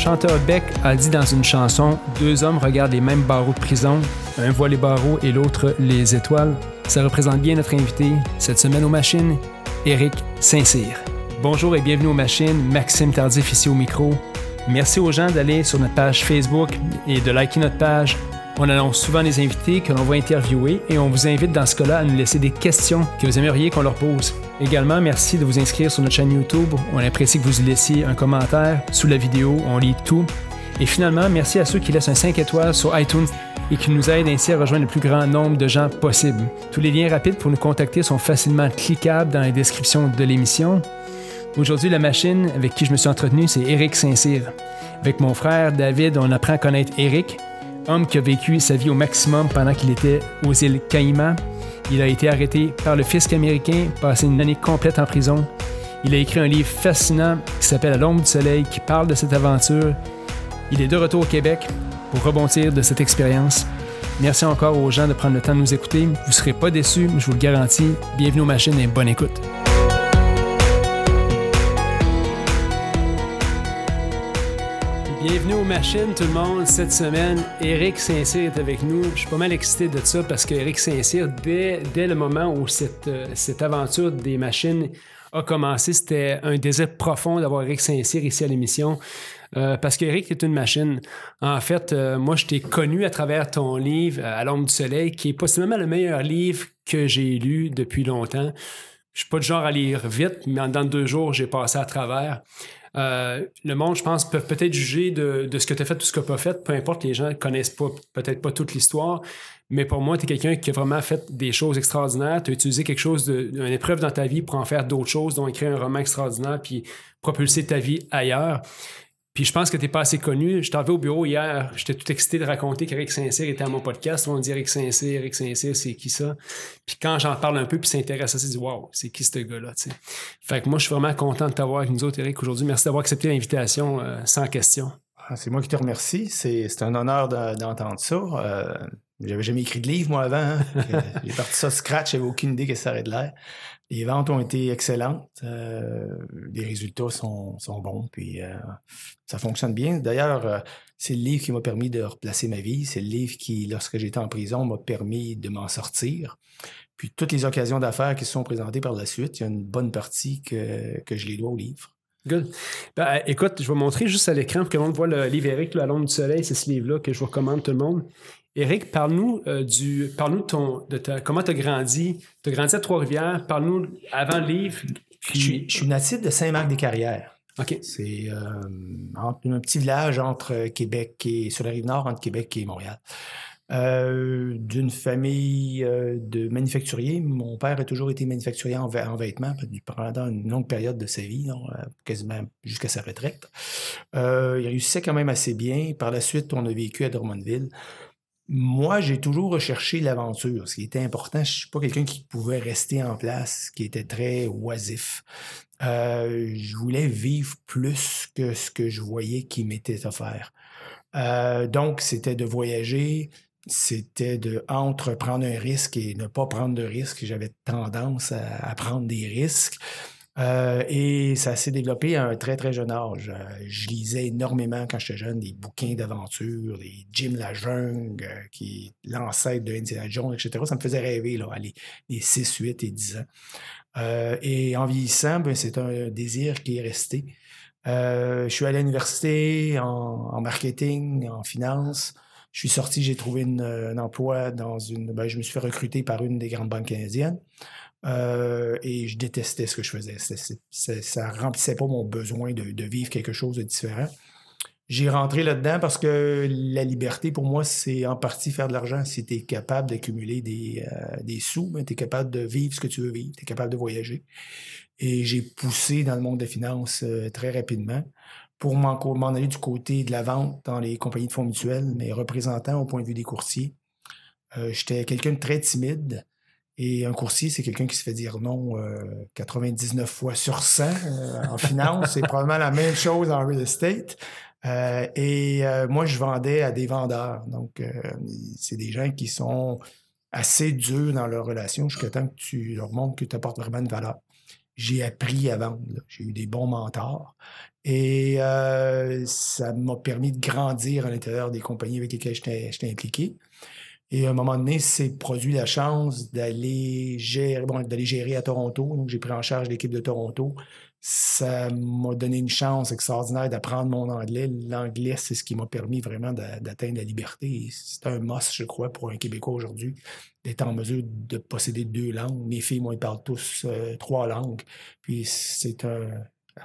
chanteur Beck a dit dans une chanson Deux hommes regardent les mêmes barreaux de prison, un voit les barreaux et l'autre les étoiles. Ça représente bien notre invité cette semaine aux machines, Éric Saint-Cyr. Bonjour et bienvenue aux machines, Maxime Tardif ici au micro. Merci aux gens d'aller sur notre page Facebook et de liker notre page. On annonce souvent des invités que l'on va interviewer et on vous invite dans ce cas-là à nous laisser des questions que vous aimeriez qu'on leur pose. Également, merci de vous inscrire sur notre chaîne YouTube. On apprécie que vous laissiez un commentaire sous la vidéo. On lit tout. Et finalement, merci à ceux qui laissent un 5 étoiles sur iTunes et qui nous aident ainsi à rejoindre le plus grand nombre de gens possible. Tous les liens rapides pour nous contacter sont facilement cliquables dans la description de l'émission. Aujourd'hui, la machine avec qui je me suis entretenu, c'est Eric Saint-Cyr. Avec mon frère David, on apprend à connaître Eric, homme qui a vécu sa vie au maximum pendant qu'il était aux îles Caïmans. Il a été arrêté par le fisc américain, passé une année complète en prison. Il a écrit un livre fascinant qui s'appelle l'ombre du soleil, qui parle de cette aventure. Il est de retour au Québec pour rebondir de cette expérience. Merci encore aux gens de prendre le temps de nous écouter. Vous ne serez pas déçus, je vous le garantis. Bienvenue aux machines et bonne écoute. Bienvenue aux machines, tout le monde. Cette semaine, Eric Saint-Cyr est avec nous. Je suis pas mal excité de ça parce qu'Éric Saint-Cyr, dès, dès, le moment où cette, euh, cette aventure des machines a commencé, c'était un désir profond d'avoir Eric Saint-Cyr ici à l'émission. Euh, parce qu'Éric est une machine. En fait, euh, moi, je t'ai connu à travers ton livre À l'ombre du soleil, qui est possiblement le meilleur livre que j'ai lu depuis longtemps. Je suis pas du genre à lire vite, mais en deux jours, j'ai passé à travers. Euh, le monde, je pense, peut peut-être juger de, ce que tu as fait, tout ce que tu pas fait, peu importe, les gens ne connaissent peut-être pas toute l'histoire, mais pour moi, tu es quelqu'un qui a vraiment fait des choses extraordinaires, tu as utilisé quelque chose, d'une épreuve dans ta vie pour en faire d'autres choses, dont écrire un roman extraordinaire, puis propulser ta vie ailleurs. Puis je pense que tu n'es pas assez connu. Je t'avais au bureau hier, j'étais tout excité de raconter qu'Eric Saint-Cyr était à mon podcast. On dit Eric Saint-Cyr, Eric Saint-Cyr, c'est qui ça? Puis quand j'en parle un peu, puis s'intéresse à ça, c'est dit Wow, c'est qui ce gars-là? Fait que moi, je suis vraiment content de t'avoir avec nous autres, Eric, aujourd'hui. Merci d'avoir accepté l'invitation euh, sans question. Ah, c'est moi qui te remercie. C'est un honneur d'entendre ça. Euh, j'avais jamais écrit de livre, moi, avant. Hein. J'ai parti ça scratch, j'avais aucune idée que ça aurait de l'air. Les ventes ont été excellentes. Euh, les résultats sont, bons, puis euh, ça fonctionne bien. D'ailleurs, euh, c'est le livre qui m'a permis de replacer ma vie. C'est le livre qui, lorsque j'étais en prison, m'a permis de m'en sortir. Puis toutes les occasions d'affaires qui se sont présentées par la suite, il y a une bonne partie que, je les dois au livre. Good. Ben, écoute, je vais montrer juste à l'écran pour que le monde voit le livre Eric, La l'ombre du soleil. C'est ce livre-là que je vous recommande tout le monde. Éric, parle-nous euh, du, parle-nous de ton, de ta, comment tu as grandi? Tu as grandi à Trois-Rivières. Parle-nous avant le livre. Je, suis, natif de Saint-Marc-des-Carrières. OK. C'est euh, un petit village entre Québec et sur la rive nord entre Québec et Montréal. Euh, d'une famille de manufacturiers. Mon père a toujours été manufacturier en, vêtements pendant une longue période de sa vie, quasiment jusqu'à sa retraite. il réussissait quand même assez bien. Par la suite, on a vécu à Drummondville. Moi, j'ai toujours recherché l'aventure. Ce qui était important, je ne suis pas quelqu'un qui pouvait rester en place, qui était très oisif. Euh, je voulais vivre plus que ce que je voyais qui m'était offert. Euh, donc, c'était de voyager, c'était de entre prendre un risque et ne pas prendre de risque. J'avais tendance à prendre des risques. Euh, et ça s'est développé à un très, très jeune âge. Euh, je lisais énormément quand j'étais jeune des bouquins d'aventure, des Jim la jungle, euh, qui l'ancêtre de Indiana Jones, etc. Ça me faisait rêver, là, les, les 6, 8 et 10 ans. et en vieillissant, ben, c'est un désir qui est resté. je suis allé à l'université en, marketing, en finance. Je suis sorti, j'ai trouvé un emploi dans une. Ben, je me suis fait recruter par une des grandes banques canadiennes. Euh, et je détestais ce que je faisais. ça ne remplissait pas mon besoin de, vivre quelque chose de différent. J'ai rentré là-dedans parce que la liberté, pour moi, c'est en partie faire de l'argent. Si tu es capable d'accumuler des, euh, sous, ben, tu es capable de vivre ce que tu veux vivre, tu es capable de voyager. Et j'ai poussé dans le monde des finances euh, très rapidement pour m'en aller du côté de la vente dans les compagnies de fonds mutuels, mais représentant au point de vue des courtiers. J'étais quelqu'un de très timide. Et un coursier, c'est quelqu'un qui se fait dire non 99 euh, fois sur 100 euh, en finance. c'est probablement la même chose en real estate. Euh, et moi, je vendais à des vendeurs. Donc, c'est des gens qui sont assez durs dans leur relation jusqu'à temps que tu leur montres que tu apportes vraiment une valeur. j'ai appris à vendre. J'ai eu des bons mentors. Et ça m'a permis de grandir à l'intérieur des compagnies avec lesquelles j'étais impliqué. Et à un moment donné, c'est produit la chance d'aller gérer, bon, d'aller gérer à Toronto. Donc, j'ai pris en charge l'équipe de Toronto. Ça m'a donné une chance extraordinaire d'apprendre mon anglais. L'anglais, c'est ce qui m'a permis vraiment d'atteindre la liberté. C'est un must, je crois, pour un Québécois aujourd'hui, d'être en mesure de posséder deux langues. Mes filles, moi, ils parlent tous euh, trois langues. Puis c'est un,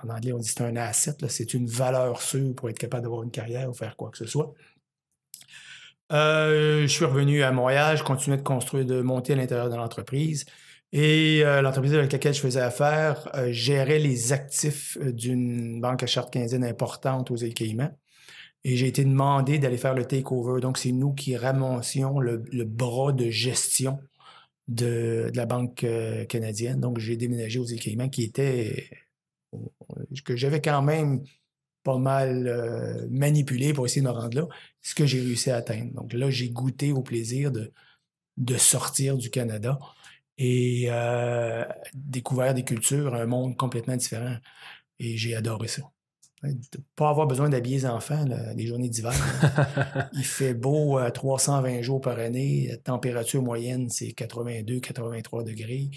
en anglais, on dit c'est un asset, c'est une valeur sûre pour être capable d'avoir une carrière ou faire quoi que ce soit. Euh, je suis revenu à Montréal, je continuais de construire, de monter à l'intérieur de l'entreprise. Et euh, l'entreprise avec laquelle je faisais affaire euh, gérait les actifs d'une banque à charte canadienne importante aux îles Caïmans. Et j'ai été demandé d'aller faire le takeover. Donc, c'est nous qui ramassions le, bras de gestion de, la banque canadienne. Donc, j'ai déménagé aux îles Caïmans qui était que j'avais quand même pas mal euh, manipulé pour essayer de me rendre là, ce que j'ai réussi à atteindre. Donc là, j'ai goûté au plaisir de, de sortir du Canada et euh, découvrir des cultures, un monde complètement différent. Et j'ai adoré ça. pas avoir besoin d'habiller les enfants les journées d'hiver. Il fait beau 320 euh, jours par année. La température moyenne, c'est 82-83 degrés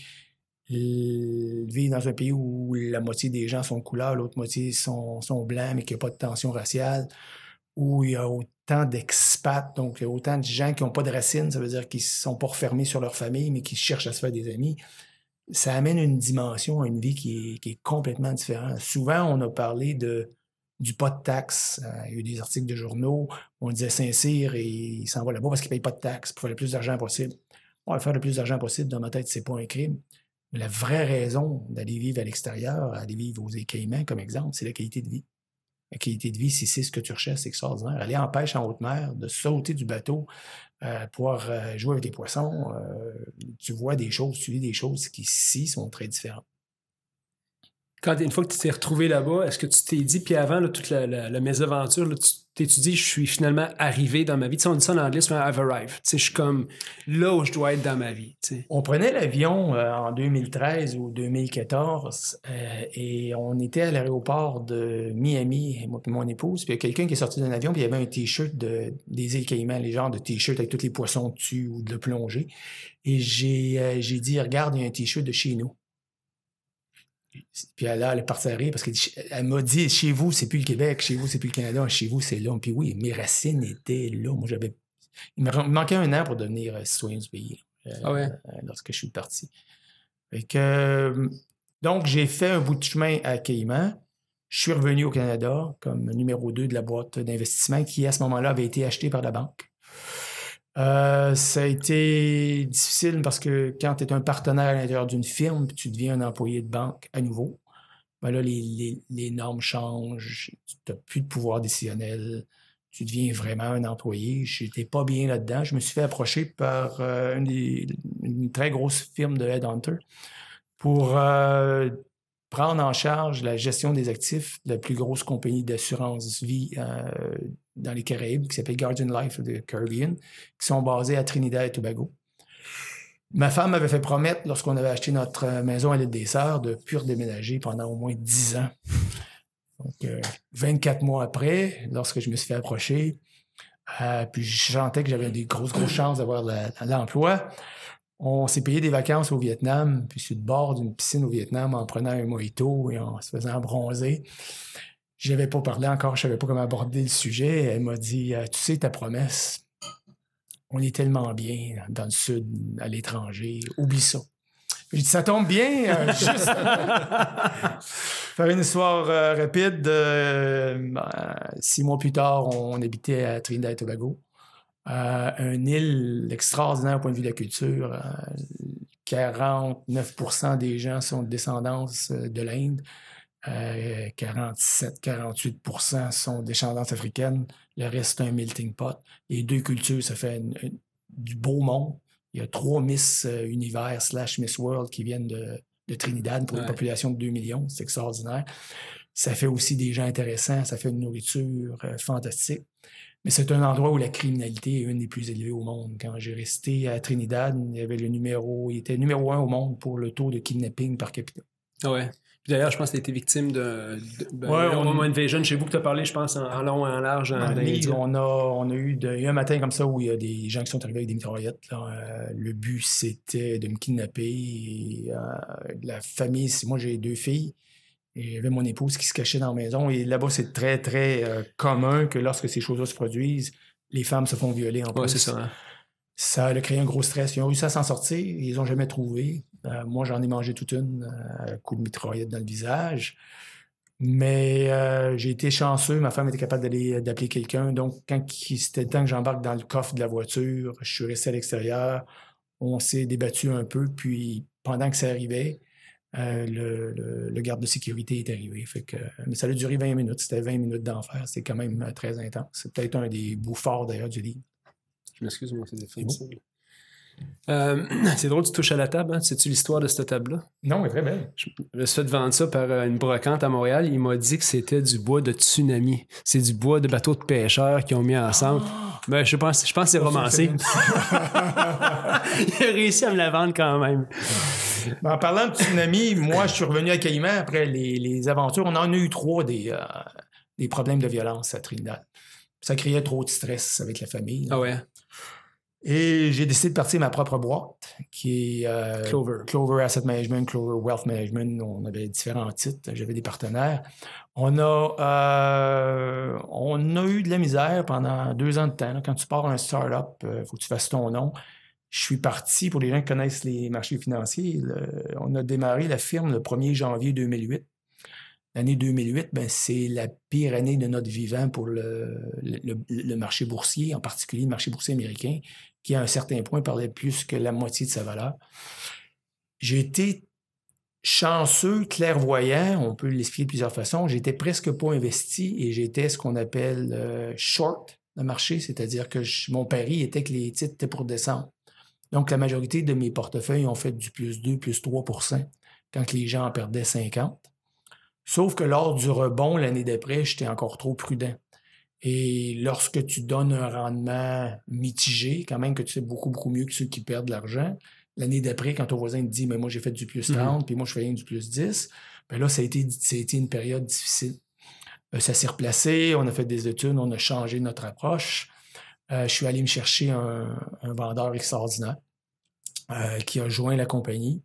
vivre dans un pays où la moitié des gens sont couleurs, l'autre moitié sont, sont blancs, mais qu'il n'y a pas de tension raciale, où il y a autant d'expats, donc il y a autant de gens qui n'ont pas de racines, ça veut dire qu'ils ne sont pas refermés sur leur famille, mais qui cherchent à se faire des amis. Ça amène une dimension à une vie qui est, qui est complètement différente. Souvent, on a parlé de, du pas de taxes. Euh, il y a eu des articles de journaux où on disait Saint-Cyr et il s'en va là-bas parce qu'il ne paye pas de taxes pour faire le plus d'argent possible. On va faire le plus d'argent possible, dans ma tête, c'est pas un crime. La vraie raison d'aller vivre à l'extérieur, aller vivre aux Caïmans, comme exemple, c'est la qualité de vie. La qualité de vie, si c'est ce que tu recherches, c'est extraordinaire. Aller en pêche en haute mer, de sauter du bateau, euh, pouvoir euh, jouer avec des poissons, euh, tu vois des choses, tu vis des choses qui ici sont très différentes quand une fois que tu t'es retrouvé là-bas, est-ce que tu t'es dit, puis avant toute la, la, mésaventure, tu t'es dit, je suis finalement arrivé dans ma vie? Tu sais, on dit ça en anglais, I've arrived. Tu sais, je suis comme là où je dois être dans ma vie. On prenait l'avion euh, en 2013 ou 2014 euh, et on était à l'aéroport de Miami, moi et mon épouse, puis quelqu'un qui est sorti d'un avion, puis il y avait un T-shirt de, des îles Caïmans, les genres de T-shirt avec tous les poissons dessus ou de plongée. Et euh, j'ai dit, regarde, il y a un T-shirt de chez nous. Puis là, elle est partie à rire parce qu'elle m'a dit chez vous, c'est plus le Québec, chez vous, c'est plus le Canada, chez vous, c'est là. Puis oui, mes racines étaient là. Moi, j'avais. Il me manquait un an pour devenir euh, citoyen du pays euh, ah ouais? Euh, lorsque je suis parti. donc, j'ai fait un bout de chemin à Cayman. Je suis revenu au Canada comme numéro 2 de la boîte d'investissement qui, à ce moment-là, avait été achetée par la banque. Euh, ça a été difficile parce que quand tu es un partenaire à l'intérieur d'une firme, tu deviens un employé de banque à nouveau, ben là, les, normes changent, tu n'as plus de pouvoir décisionnel, tu deviens vraiment un employé. Je n'étais pas bien là-dedans. Je me suis fait approcher par euh, une, très grosse firme de Headhunter pour euh, prendre en charge la gestion des actifs de la plus grosse compagnie d'assurance vie dans les Caraïbes, qui s'appelle Guardian Life of the Caribbean, qui sont basés à Trinidad et Tobago. Ma femme m'avait fait promettre, lorsqu'on avait acheté notre euh, maison à l'île des Sœurs, de plus redéménager pendant au moins 10 ans. Donc, 24 euh, mois après, lorsque je me suis fait approcher, puis je sentais que j'avais des grosses, grosses chances d'avoir l'emploi, on s'est payé des vacances au Vietnam, puis sur le bord d'une piscine au Vietnam en prenant un mojito et en se faisant bronzer. Je n'avais pas parlé encore, je ne savais pas comment aborder le sujet. Elle m'a dit euh, Tu sais, ta promesse, on est tellement bien dans le sud, à l'étranger, oublie ça. J'ai dit Ça tombe bien, euh, juste. Faire une histoire euh, rapide. Ben, six mois plus tard, on habitait à Trinidad et Tobago. Euh, une île extraordinaire au point de vue de la culture. 49% euh, des gens sont de descendance euh, de l'Inde. 47-48% sont de descendance africaine. Le reste, c'est un melting pot. Les deux cultures, ça fait du beau monde. Il y a trois Miss Univers slash Miss World qui viennent de, Trinidad pour une population de 2 millions. C'est extraordinaire. Ça fait aussi des gens intéressants. Ça fait une nourriture fantastique. Mais c'est un endroit où la criminalité est une des plus élevées au monde. Quand j'ai resté à Trinidad, il y avait le numéro, il était numéro un au monde pour le taux de kidnapping par capita. Ouais. D'ailleurs, je pense que tu as été victime de, ben, Ouais, on- moment Invasion. Chez vous que tu as parlé, je pense, en, en long et en large. en- livre, on a, on a eu, de- un matin comme ça où il y a des gens qui sont arrivés avec des mitraillettes. là. Euh, le but, c'était de me kidnapper. Et, euh, la famille, moi, j'ai deux filles. Et j'avais mon épouse qui se cachait dans la maison. Et là-bas, c'est très, très euh, commun que lorsque ces choses-là se produisent, les femmes se font violer en Ouais, plus. c'est ça. hein. Ça a créé un gros stress. Ils ont réussi à s'en sortir. Ils n'ont jamais trouvé. Euh, moi, j'en ai mangé toute une, euh, coup de mitraillette dans le visage. Mais euh, j'ai été chanceux. Ma femme était capable d'aller d'appeler quelqu'un. Donc, quand c'était le temps que j'embarque dans le coffre de la voiture, je suis resté à l'extérieur. On s'est débattu un peu. Puis, pendant que ça arrivait, euh, le, garde de sécurité est arrivé. Mais ça a duré 20 minutes. C'était 20 minutes d'enfer. C'est quand même euh, très intense. C'est peut-être un des bouts forts, d'ailleurs, du livre. Je m'excuse, moi, c'est des C'est bon. Euh, c'est drôle, tu touches à la table. Hein? Sais-tu l'histoire de cette table-là? Non, elle est très belle. Je me suis fait vendre ça par euh, une brocante à Montréal. Il m'a dit que c'était du bois de tsunami. C'est du bois de bateaux de pêcheurs qui ont mis ensemble. Mais je pense, je pense que c'est romancé. Il a réussi à me la vendre quand même. Mais en parlant de tsunami, moi, je suis revenu à Caïman après les, les aventures. On en a eu trois des, euh, des problèmes de violence à Trinidad. Ça créait trop de stress avec la famille. Ah ouais, Et j'ai décidé de partir ma propre boîte, qui est euh, Clover. Clover Asset Management, Clover Wealth Management. On avait différents titres. J'avais des partenaires. On a, euh, on a eu de la misère pendant deux ans de temps. là. Quand tu pars un start-up, il faut que tu fasses ton nom. Je suis parti, pour les gens qui connaissent les marchés financiers, le- on a démarré la firme le 1er janvier 2008. L'année 2008, ben, c'est la pire année de notre vivant pour le, le- le marché boursier, en particulier le marché boursier américain, qui à un certain point parlait plus que la moitié de sa valeur. J'ai été chanceux, clairvoyant, on peut l'expliquer de plusieurs façons. J'étais presque pas investi et j'étais ce qu'on appelle euh, short le marché, c'est-à-dire que mon pari était que les titres étaient pour descendre. Donc, la majorité de mes portefeuilles ont fait du plus 2, plus 3% quand les gens en perdaient 50. Sauf que lors du rebond l'année d'après, j'étais encore trop prudent. Et lorsque tu donnes un rendement mitigé, quand même que tu sais beaucoup, beaucoup mieux que ceux qui perdent de l'argent, l'année d'après, quand ton voisin te dit, mais moi j'ai fait du plus Mhm. 30, puis moi je fais rien du plus 10, ben là, ça a été, ça a été une période difficile. Euh, ça s'est replacé, on a fait des études, on a changé notre approche. Euh, je suis allé me chercher un, un vendeur extraordinaire euh, qui a joint la compagnie.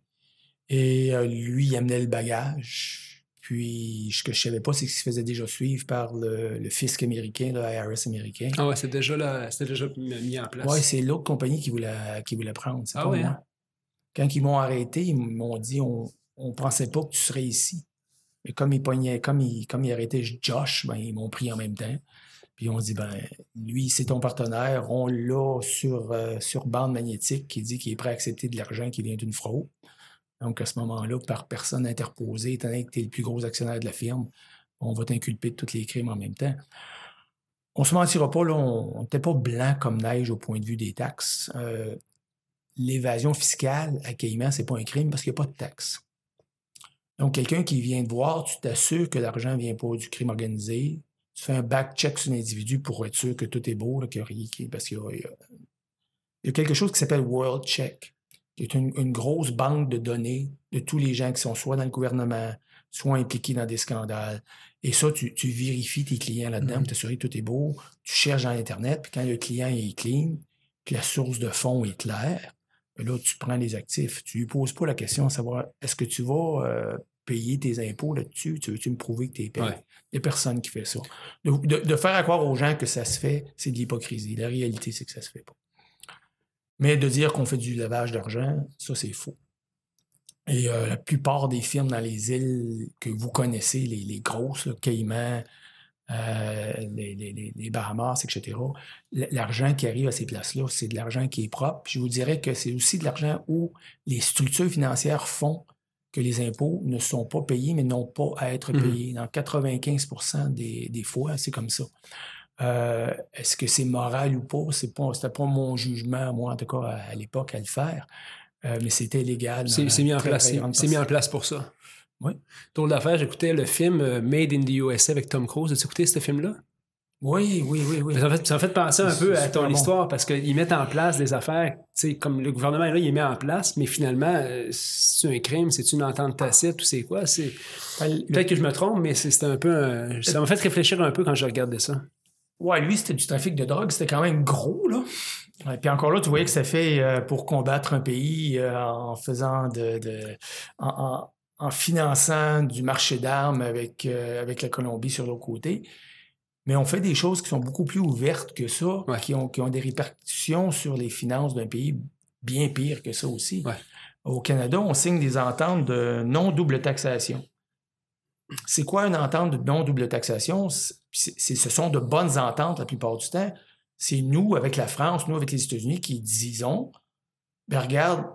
Et lui, il amenait le bagage. Puis, ce que je savais pas, c'est qu'il se faisait déjà suivre par le, le fisc américain, le IRS américain. Ah ouais, c'est déjà, là, déjà mis en place. Ouais, c'est l'autre compagnie qui voulait, qui voulait prendre. C'est Ah pas ouais, moi. hein? Quand ils m'ont arrêté, ils m'ont dit on ne pensait pas que tu serais ici. Mais comme ils pognaient, comme ils, comme ils arrêtaient Josh, ben, ils m'ont pris en même temps. Puis on dit ben lui, c'est ton partenaire, on l'a sur, euh, sur bande magnétique qui dit qu'il est prêt à accepter de l'argent qui vient d'une fraude. Donc à ce moment-là, par personne interposée, étant donné que tu es le plus gros actionnaire de la firme, on va t'inculper de tous les crimes en même temps. On se mentira pas, là, on n'était pas blanc comme neige au point de vue des taxes. Euh, L'évasion fiscale à Caïman, c'est pas un crime parce qu'il n'y a pas de taxes. Donc, quelqu'un qui vient te voir, tu t'assures que l'argent ne vient pas du crime organisé. Tu fais un back-check sur l'individu pour être sûr que tout est beau, là, qu'il y a parce qu'il il il y a quelque chose qui s'appelle World Check, qui est une, une grosse banque de données de tous les gens qui sont soit dans le gouvernement, soit impliqués dans des scandales. Et ça, tu, tu vérifies tes clients là-dedans, pour t'assurer que tout est beau. Tu cherches dans Internet, puis quand le client est clean, que la source de fonds est claire, ben là, tu prends les actifs. Tu lui poses pas la question de savoir est-ce que tu vas euh, payer tes impôts là-dessus? Tu veux-tu me prouver que tu es payé? Ouais. Il n'y a personne qui fait ça. De, de- de faire à croire aux gens que ça se fait, c'est de l'hypocrisie. La réalité, c'est que ça se fait pas. Mais de dire qu'on fait du lavage d'argent, ça, c'est faux. Et euh, la plupart des firmes dans les îles que vous connaissez, les, les grosses, là, Caïmans, euh, les, les- les- les Bahamas, etc., l'argent qui arrive à ces places-là, c'est de l'argent qui est propre. Puis je vous dirais que c'est aussi de l'argent où les structures financières font que les impôts ne sont pas payés, mais n'ont pas à être Mhm. payés. Dans 95 des, des fois, c'est comme ça. Euh, Est-ce que c'est moral ou pas? C'est pas, c'était pas mon jugement, moi, en tout cas, à, à l'époque, à le faire. Euh, mais c'était légal. C'est mis, en place, mis en place pour ça. Oui. Drôle d'affaire, j'écoutais le film euh, Made in the USA avec Tom Cruise. As-tu écouté ce film-là? Oui, oui, oui, oui. Ça fait, ça fait penser un peu à ton bon. histoire parce qu'ils mettent en place des affaires, tu sais, comme le gouvernement, là, il les met en place, mais finalement, euh, c'est un crime, c'est une entente tacite ou c'est quoi? Le- Peut-être que je me trompe, mais c'est un peu. un- Ça m'a fait réfléchir un peu quand je regardais ça. Ouais, lui, c'était du trafic de drogue, c'était quand même gros, là. Ouais, puis encore là, tu voyais que ça fait euh, pour combattre un pays euh, en faisant de. de- en, en- en finançant du marché d'armes avec, euh, avec la Colombie sur l'autre côté. Mais on fait des choses qui sont beaucoup plus ouvertes que ça, Ouais. qui, ont, qui ont des répercussions sur les finances d'un pays bien pire que ça aussi. Ouais. Au Canada, on signe des ententes de non-double taxation. C'est quoi une entente de non-double taxation? C'est, ce sont de bonnes ententes la plupart du temps. C'est nous, avec la France, nous, avec les États-Unis, qui disons, ben regarde,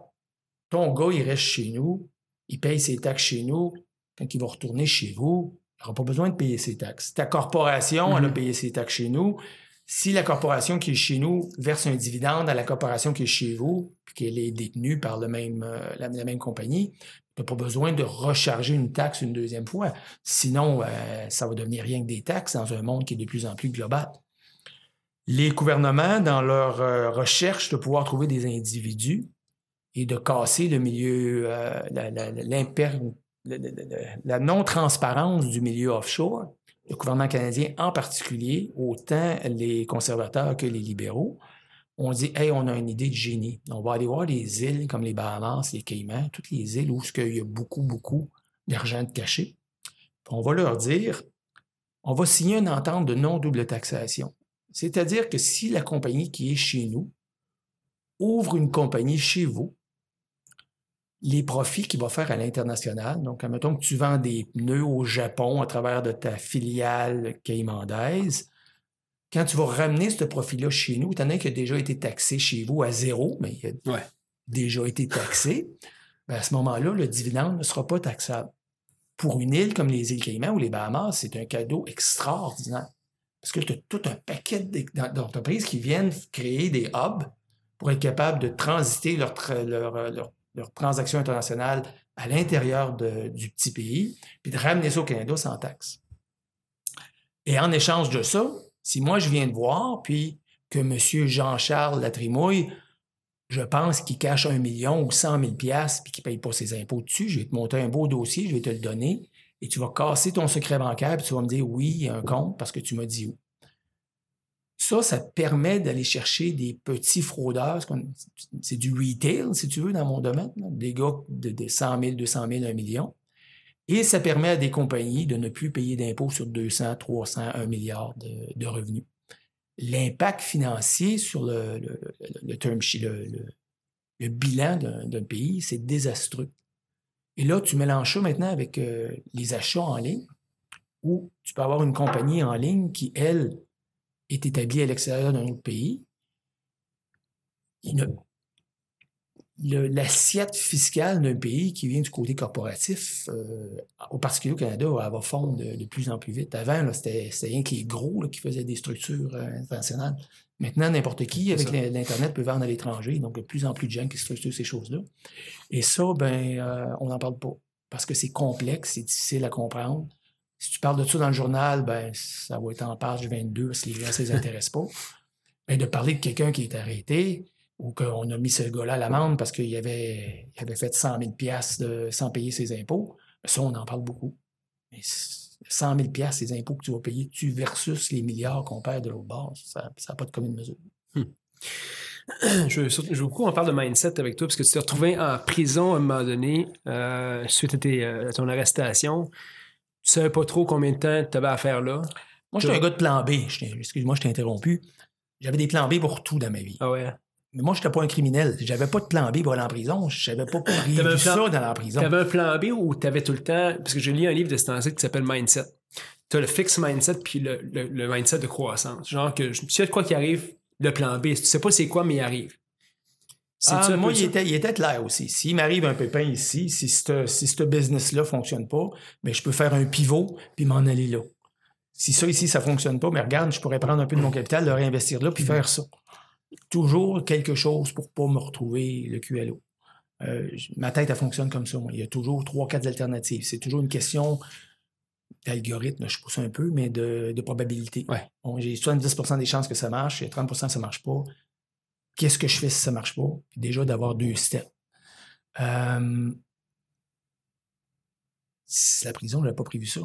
ton gars, il reste chez nous, il paye ses taxes chez nous. Quand il va retourner chez vous, il n'aura pas besoin de payer ses taxes. Ta corporation, elle a Mhm. payé ses taxes chez nous. Si la corporation qui est chez nous verse un dividende à la corporation qui est chez vous, puis qu'elle est détenue par le même, euh, la, la même compagnie, n'as pas besoin de recharger une taxe une deuxième fois. Sinon, euh, ça va devenir rien que des taxes dans un monde qui est de plus en plus global. Les gouvernements, dans leur euh, recherche de pouvoir trouver des individus et de casser le milieu, euh, la non-transparence du milieu offshore, le gouvernement canadien en particulier, autant les conservateurs que les libéraux, on dit Hey, on a une idée de génie. On va aller voir des îles comme les Bahamas, les Caïmans, toutes les îles où il y a beaucoup, beaucoup d'argent de caché. On va leur dire on va signer une entente de non-double taxation. C'est-à-dire que si la compagnie qui est chez nous ouvre une compagnie chez vous, les profits qu'il va faire à l'international, donc admettons que tu vends des pneus au Japon à travers de ta filiale caymandaise, quand tu vas ramener ce profit-là chez nous, étant donné qu'il a déjà été taxé chez vous à zéro, mais il a Ouais. déjà été taxé, ben à ce moment-là, le dividende ne sera pas taxable. Pour une île comme les îles Caïmans ou les Bahamas, c'est un cadeau extraordinaire. Parce que tu as tout un paquet d'e- d'entreprises qui viennent créer des hubs pour être capables de transiter leurs tra- leur, euh, leur- transactions internationales à l'intérieur du petit pays, puis de ramener ça au Canada sans taxe. Et en échange de ça, si moi je viens de voir, puis que M. Jean-Charles Latrimouille, je pense qu'il cache un million ou cent mille piastres, puis qu'il paye pas ses impôts dessus, je vais te monter un beau dossier, je vais te le donner, et tu vas casser ton secret bancaire, puis tu vas me dire oui, il y a un compte parce que tu m'as dit où. Ça, ça permet d'aller chercher des petits fraudeurs. C'est du retail, si tu veux, dans mon domaine. Des gars de, de 100 000, 200 000, 1 million. Et ça permet à des compagnies de ne plus payer d'impôts sur 200, 300, 1 milliard de, revenus. L'impact financier sur le, le, le- le bilan d'un pays, c'est désastreux. Et là, tu mélanges ça maintenant avec euh, les achats en ligne, où tu peux avoir une compagnie en ligne qui, elle, est établie à l'extérieur d'un autre pays. Il L'assiette fiscale d'un pays qui vient du côté corporatif, euh, au particulier au Canada, elle va fondre de, de plus en plus vite. Avant, c'était rien que les gros là, qui faisaient des structures euh, internationales. Maintenant, n'importe qui, avec l'Internet, peut vendre à l'étranger. Donc, il y a de plus en plus de gens qui structurent ces choses-là. Et ça, ben, euh, on n'en parle pas. Parce que c'est complexe, c'est difficile à comprendre. Si tu parles de ça dans le journal, ben, ça va être en page 22 si les gens ne les intéressent pas. Mais de parler de quelqu'un qui est arrêté ou qu'on a mis ce gars-là à l'amende parce qu'il avait, il avait fait 100 000 piastres de- sans payer ses impôts, ça, on en parle beaucoup. Mais c- 100 000 piastres, ces impôts que tu vas payer, tu versus les milliards qu'on perd de l'autre bord, ça n'a pas de commune mesure. Je veux, surtout- je veux beaucoup en parle de mindset avec toi, parce que tu t'es retrouvé en prison à un moment donné, euh, suite à, tes, euh, à ton arrestation. Tu savais pas trop combien de temps tu avais à faire là. Moi, j'étais un gars de plan B. Excuse-moi, je t'ai interrompu. J'avais des plans B pour tout dans ma vie. Ah ouais? Mais moi, je n'étais pas un criminel. J'avais pas de plan B pour aller en prison. Je n'avais pas un plan- ça dans la prison. T'avais un plan B ou t'avais tout le temps. Parce que j'ai lu un livre de ce temps-ci qui s'appelle Mindset. T'as le fixe mindset puis le, le- le mindset de croissance. Genre que y a de quoi qui arrive, le plan B, tu sais pas c'est quoi, mais il arrive. Ah, moi, il était, il était clair aussi. S'il m'arrive un pépin ici, si ce si business-là ne fonctionne pas, ben, je peux faire un pivot puis m'en aller là. Si ça ici, ça ne fonctionne pas, mais regarde, je pourrais prendre un peu de mon capital, le réinvestir là puis faire ça. Toujours quelque chose pour ne pas me retrouver le cul à l'eau. Euh, ma tête, elle fonctionne comme ça. moi. Il y a toujours trois, quatre alternatives. C'est toujours une question d'algorithme, je pousse un peu, mais de, de probabilité. Ouais. Bon, j'ai 70% des chances que ça marche, et 30% ça ne marche pas. Qu'est-ce que je fais si ça ne marche pas? Déjà, d'avoir deux steps. Euh, la prison, je n'avais pas prévu ça.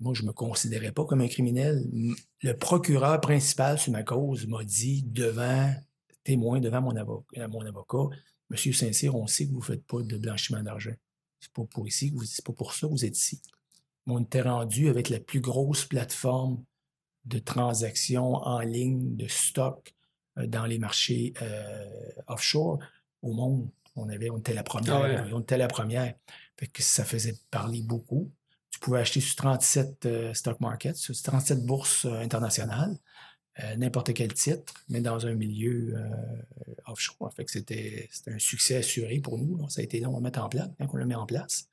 Moi, je ne me considérais pas comme un criminel. Le procureur principal sur ma cause m'a dit devant témoin, devant mon avocat, mon avocat Monsieur Saint-Cyr, on sait que vous ne faites pas de blanchiment d'argent. C'est pas pour ici, c'est pas pour ça que vous êtes ici. On était rendu avec la plus grosse plateforme de transactions en ligne, de stock euh, dans les marchés euh, offshore au monde. On, avait, on était la première. Ah on était la première. que ça faisait parler beaucoup. Tu pouvais acheter sur 37 euh, stock markets, sur 37 bourses internationales. Euh, n'importe quel titre, mais dans un milieu euh, offshore. Fait que c'était, un succès assuré pour nous. Ça a été long à mettre en place, quand on le met en place.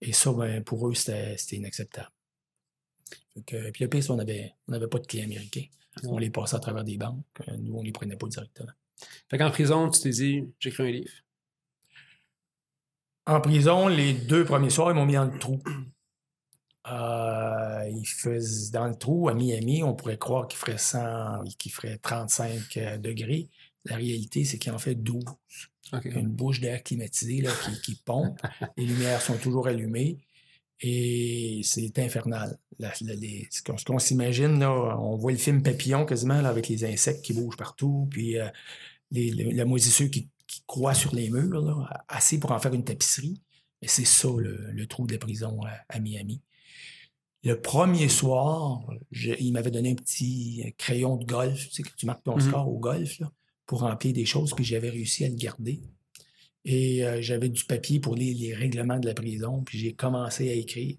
Et ça, ben, pour eux, c'était, inacceptable. Puis le pire, on n'avait on avait pas de clients américains. On les passait à travers des banques. Euh, nous, on ne les prenait pas directement. Fait qu'en prison, tu t'es dit, j'écris un livre. En prison, les deux premiers soirs, ils m'ont mis dans le trou. Euh, il faisait dans le trou à Miami, on pourrait croire qu'il ferait 100, qu'il ferait 35 euh, degrés. La réalité, c'est qu'il en fait 12. Une bouche d'air climatisée là, qui, pompe. les lumières sont toujours allumées. Et c'est infernal. ce qu'on s'imagine, on voit le film Papillon quasiment avec les insectes qui bougent partout, puis euh, les, la moisissure qui, croît sur les murs, assez pour en faire une tapisserie. Et c'est ça le, trou des prisons à Miami. Le premier soir, il m'avait donné un petit crayon de golf, tu sais, que tu marques ton mmh score au golf, pour remplir des choses, puis j'avais réussi à le garder. Et euh, j'avais du papier pour lire les règlements de la prison, puis j'ai commencé à écrire.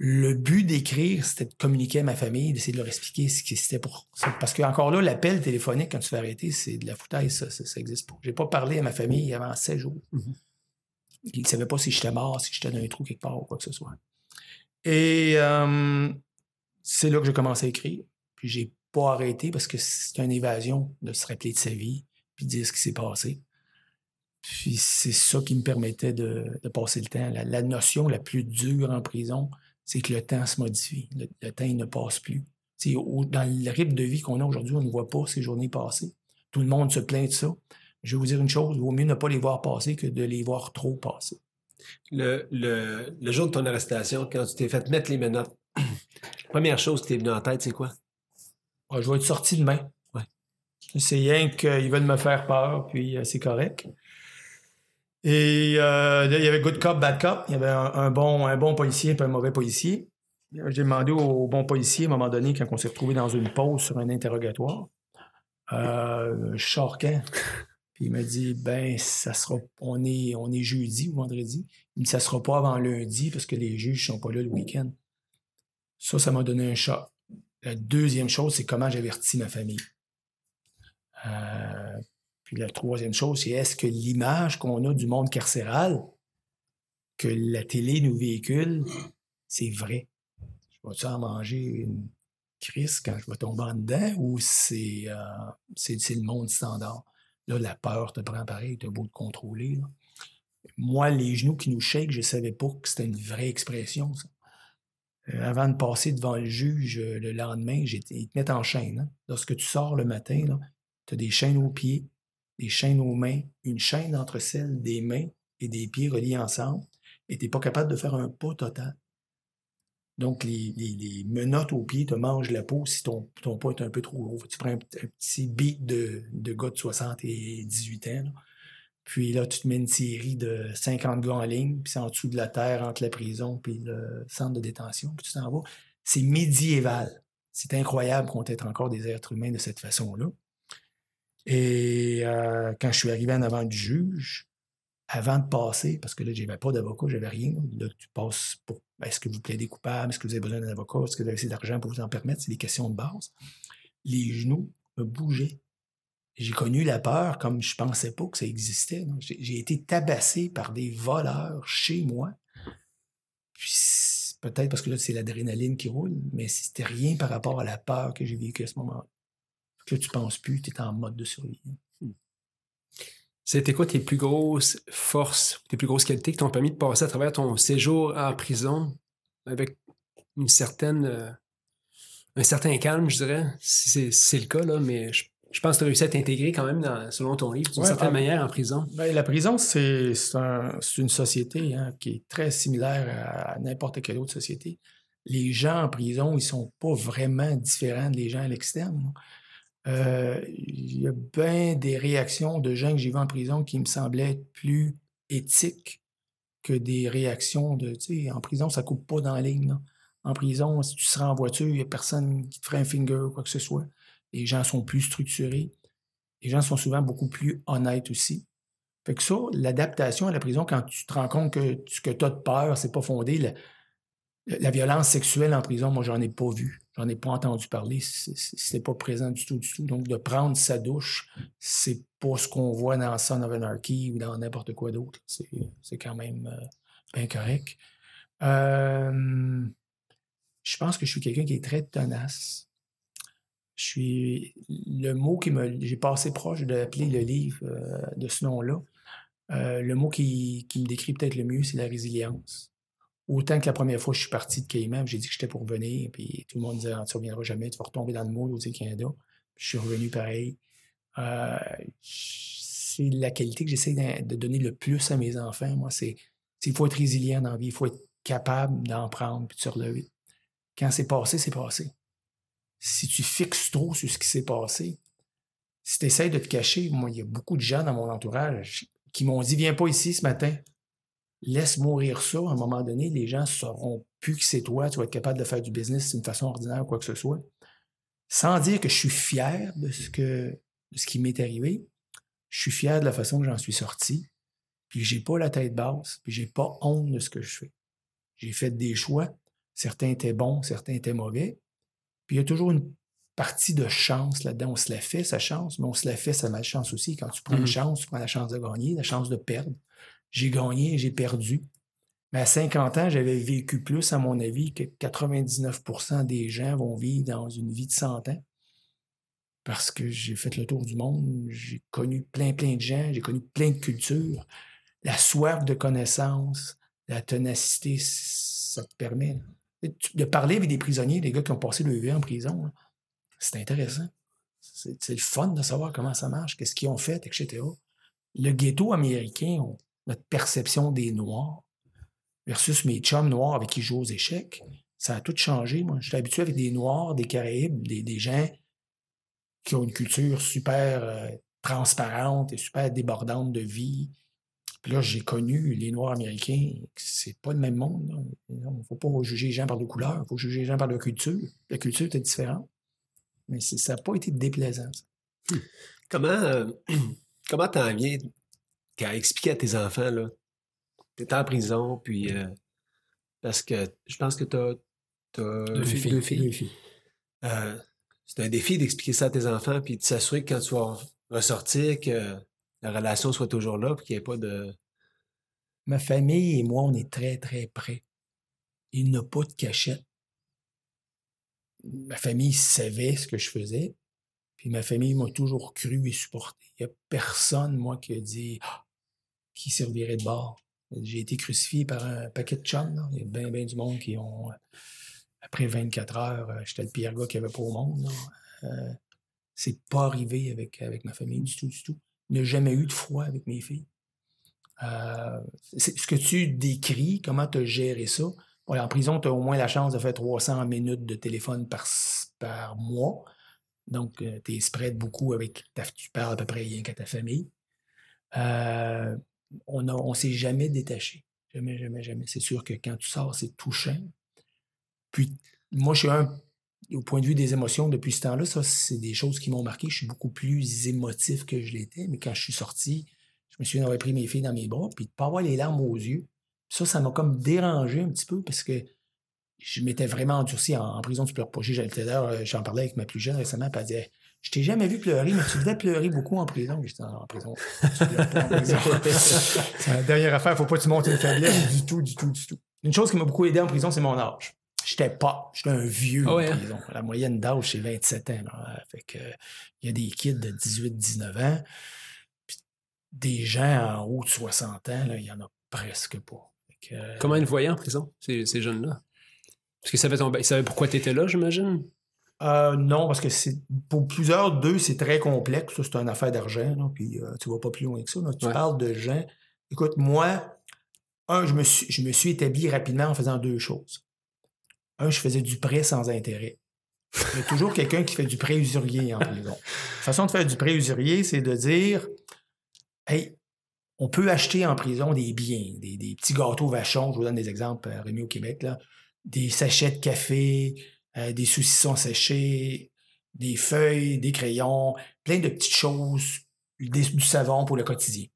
Le but d'écrire, c'était de communiquer à ma famille, d'essayer de leur expliquer ce qui c'était pour ça. Parce que encore là, l'appel téléphonique, quand tu fais arrêter, c'est de la foutaise, ça, ça, n'existe pas. J'ai pas parlé à ma famille avant 16 jours. Mmh Ils ne savaient pas si j'étais mort, si j'étais dans un trou quelque part ou quoi que ce soit. Et c'est là que j'ai commencé à écrire. Puis j'ai pas arrêté parce que c'est une évasion de se rappeler de sa vie, puis de dire ce qui s'est passé. Puis c'est ça qui me permettait de, passer le temps. La, notion la plus dure en prison, c'est que le temps se modifie. Le, temps, il ne passe plus. dans le rythme de vie qu'on a aujourd'hui, on ne voit pas ces journées passer. Tout le monde se plaint de ça. Je vais vous dire une chose, il vaut mieux ne pas les voir passer que de les voir trop passer. Le, le, jour de ton arrestation, quand tu t'es fait mettre les menottes, la première chose qui t'est venue en tête, c'est quoi? Ah, je vais être sorti demain. Ouais. C'est rien qu'ils veulent me faire peur, puis euh, c'est correct. Et euh, il y avait good cop, bad cop. Il y avait un, bon, un bon policier et un mauvais policier. J'ai demandé au bon policier, à un moment donné, quand on s'est retrouvé dans une pause sur un interrogatoire, euh, je il m'a dit, ben, ça sera, on est, on est jeudi ou vendredi. Il dit, ça sera pas avant lundi parce que les juges sont pas là le week-end. Ça, ça m'a donné un choc. La deuxième chose, c'est comment j'avertis ma famille. Euh, puis la troisième chose, c'est est-ce que l'image qu'on a du monde carcéral, que la télé nous véhicule, c'est vrai? Je vais-tu en manger une crise quand je vais tomber en dedans ou c'est, euh, c'est le monde standard? Là, la peur te prend pareil, tu beau te contrôler. Moi, les genoux qui nous shake, je ne savais pas que c'était une vraie expression. Euh, avant de passer devant le juge euh, le lendemain, ils te mettent en chaîne. Hein. Lorsque tu sors le matin, tu as des chaînes aux pieds, des chaînes aux mains, une chaîne entre celles des mains et des pieds reliés ensemble, et tu n'es pas capable de faire un pas total. Donc, les, menottes aux pieds te mangent la peau si ton, ton poids est un peu trop gros. Tu prends un, petit beat de, de gars de 78 ans. Puis là, tu te mets une série de 50 gars en ligne, puis c'est en dessous de la terre, entre la prison puis le centre de détention, puis tu t'en vas. C'est médiéval. C'est incroyable qu'on ait encore des êtres humains de cette façon-là. Et euh, quand je suis arrivé en avant du juge, avant de passer, parce que là, je n'avais pas d'avocat, je n'avais rien. Là, tu passes pour est-ce que vous plaidez coupable, est-ce que vous avez besoin d'un avocat, est-ce que vous avez assez d'argent pour vous en permettre, c'est des questions de base. Les genoux me bougeaient. J'ai connu la peur comme je ne pensais pas que ça existait. J'ai été tabassé par des voleurs chez moi. Puis peut-être parce que là, c'est l'adrénaline qui roule, mais c'était rien par rapport à la peur que j'ai vécue à ce moment-là. Que tu ne penses plus, tu es en mode de survie. C'était quoi tes plus grosses forces, tes plus grosses qualités qui t'ont permis de passer à travers ton séjour en prison avec une certaine, euh, un certain calme, je dirais, si c'est le cas, là, mais je, pense que tu as réussi à t'intégrer quand même, dans, selon ton livre, d'une certaine ah, manière en prison. Ben, la prison, c'est une société hein, qui est très similaire à n'importe quelle autre société. Les gens en prison, ils sont pas vraiment différents des gens à l'externe. Il y a bien des réactions de gens que j'ai vus en prison qui me semblaient plus éthiques que des réactions de, tu sais, en prison, ça coupe pas dans la ligne. En prison, si tu seras en voiture, il n'y a personne qui te ferait un finger ou quoi que ce soit. Les gens sont plus structurés. Les gens sont souvent beaucoup plus honnêtes aussi. Fait que ça, l'adaptation à la prison, quand tu te rends compte que ce que tu as de peur, c'est pas fondé, la violence sexuelle en prison, moi, j'en ai pas vu. J'en ai pas entendu parler. C'était pas présent du tout, du tout. Donc, de prendre sa douche, c'est pas ce qu'on voit dans Son of Anarchy ou dans n'importe quoi d'autre. C'est quand même euh, bien correct. Euh, je pense que je suis quelqu'un qui est très tenace. Je suis. Le mot qui me. J'ai passé proche d'appeler le livre euh, de ce nom-là. le mot qui, qui me décrit peut-être le mieux, c'est la résilience. Autant que la première fois que je suis parti de Cayman, j'ai dit que j'étais pour revenir, puis tout le monde disait ah, Tu reviendras jamais, tu vas retomber dans le monde au Canada. je suis revenu pareil. Euh, c'est la qualité que j'essaie de donner le plus à mes enfants. Moi, c'est qu'il faut être résilient dans la vie, il faut être capable d'en prendre puis de se relever. Quand c'est passé, c'est passé. Si tu fixes trop sur ce qui s'est passé, si tu essaies de te cacher, moi, il y a beaucoup de gens dans mon entourage qui m'ont dit Viens pas ici ce matin laisse mourir ça, à un moment donné, les gens sauront plus que c'est toi, tu vas être capable de faire du business d'une façon ordinaire ou quoi que ce soit. Sans dire que je suis fier de ce, que, de ce qui m'est arrivé, je suis fier de la façon que j'en suis sorti, puis j'ai pas la tête basse, puis j'ai pas honte de ce que je fais. J'ai fait des choix, certains étaient bons, certains étaient mauvais, puis il y a toujours une partie de chance là-dedans. On se la fait, sa chance, mais on se la fait, sa malchance aussi. Quand tu prends une mmh chance, tu prends la chance de gagner, la chance de perdre j'ai gagné, j'ai perdu. Mais à 50 ans, j'avais vécu plus, à mon avis, que 99% des gens vont vivre dans une vie de 100 ans. Parce que j'ai fait le tour du monde, j'ai connu plein, plein de gens, j'ai connu plein de cultures. La soif de connaissance, la ténacité, ça te permet de parler avec des prisonniers, des gars qui ont passé le vie en prison. C'est intéressant. C'est le fun de savoir comment ça marche, qu'est-ce qu'ils ont fait, etc. Le ghetto américain, notre perception des Noirs versus mes chums noirs avec qui je joue aux échecs. Ça a tout changé. Moi, je suis habitué avec des Noirs, des Caraïbes, des, gens qui ont une culture super euh, transparente et super débordante de vie. Puis là, j'ai connu les Noirs américains. C'est pas le même monde. Il ne faut pas juger les gens par leur couleur. Il faut juger les gens par leur culture. La culture était différente. Mais ça n'a pas été déplaisant. Comment euh, comment t'en viens qu'à expliquer à tes enfants, là, t'es en prison, puis euh, parce que je pense que t'as, as deux, filles. Euh, c'est un défi d'expliquer ça à tes enfants, puis de s'assurer que quand tu vas ressortir, que la relation soit toujours là, puis qu'il n'y ait pas de... Ma famille et moi, on est très, très près. Il n'y a pas de cachette. Ma famille savait ce que je faisais, puis ma famille m'a toujours cru et supporté. Il n'y a personne, moi, qui a dit ah, qui servirait de bord. J'ai été crucifié par un paquet de chums. Il y a bien, bien du monde qui ont. Euh, après 24 heures, euh, j'étais le pire gars qu'il n'y avait pas au monde. Euh, c'est pas arrivé avec, avec ma famille du tout, du tout. Il n'y a jamais eu de froid avec mes filles. ce que tu décris, comment tu as géré ça? en prison, tu as au moins la chance de faire 300 minutes de téléphone par, par mois. Donc, tu es spread beaucoup avec ta, tu parles à peu près rien qu'à ta famille on ne s'est jamais détaché. Jamais, jamais, jamais. C'est sûr que quand tu sors, c'est touchant. Puis, moi, je suis un, au point de vue des émotions, depuis ce temps-là, ça, c'est des choses qui m'ont marqué. Je suis beaucoup plus émotif que je l'étais. Mais quand je suis sorti, je me souviens d'avoir pris mes filles dans mes bras, puis de pas avoir les larmes aux yeux. Ça, ça m'a comme dérangé un petit peu parce que je m'étais vraiment endurci en, prison, tu pleures pas. J'en parlais avec ma plus jeune récemment, puis elle disait je t'ai jamais vu pleurer, mais tu devais pleurer beaucoup en prison. J'étais en prison. c'est la dernière affaire. Faut pas que tu montes une faiblesse du tout, du tout, du tout. Une chose qui m'a beaucoup aidé en prison, c'est mon âge. J'étais pas, j'étais un vieux ah en hein? prison. La moyenne d'âge, c'est 27 ans. Fait que, il y a des kids de 18-19 ans. des gens en haut de 60 ans, il y en a presque pas. Comment ils voyaient en prison, ces, ces jeunes-là? Est-ce qu'il savait, ton... il savait pourquoi tu étais là, j'imagine? Euh, non, parce que c'est pour plusieurs d'eux, c'est très complexe. C'est une affaire d'argent, puis euh, tu vas pas plus loin que ça. là. Tu Ouais. parles de gens. Écoute, moi, un, je me, suis, je me suis établi rapidement en faisant deux choses. Un, je faisais du prêt sans intérêt. Il y a toujours quelqu'un qui fait du prêt usurier en prison. La façon de faire du prêt usurier, c'est de dire Hey, on peut acheter en prison des biens, des, des petits gâteaux vachons, je vous donne des exemples euh, remis au Québec, là, des sachets de café, euh, des saucissons séchés, des feuilles, des crayons, plein de petites choses, du savon pour le quotidien.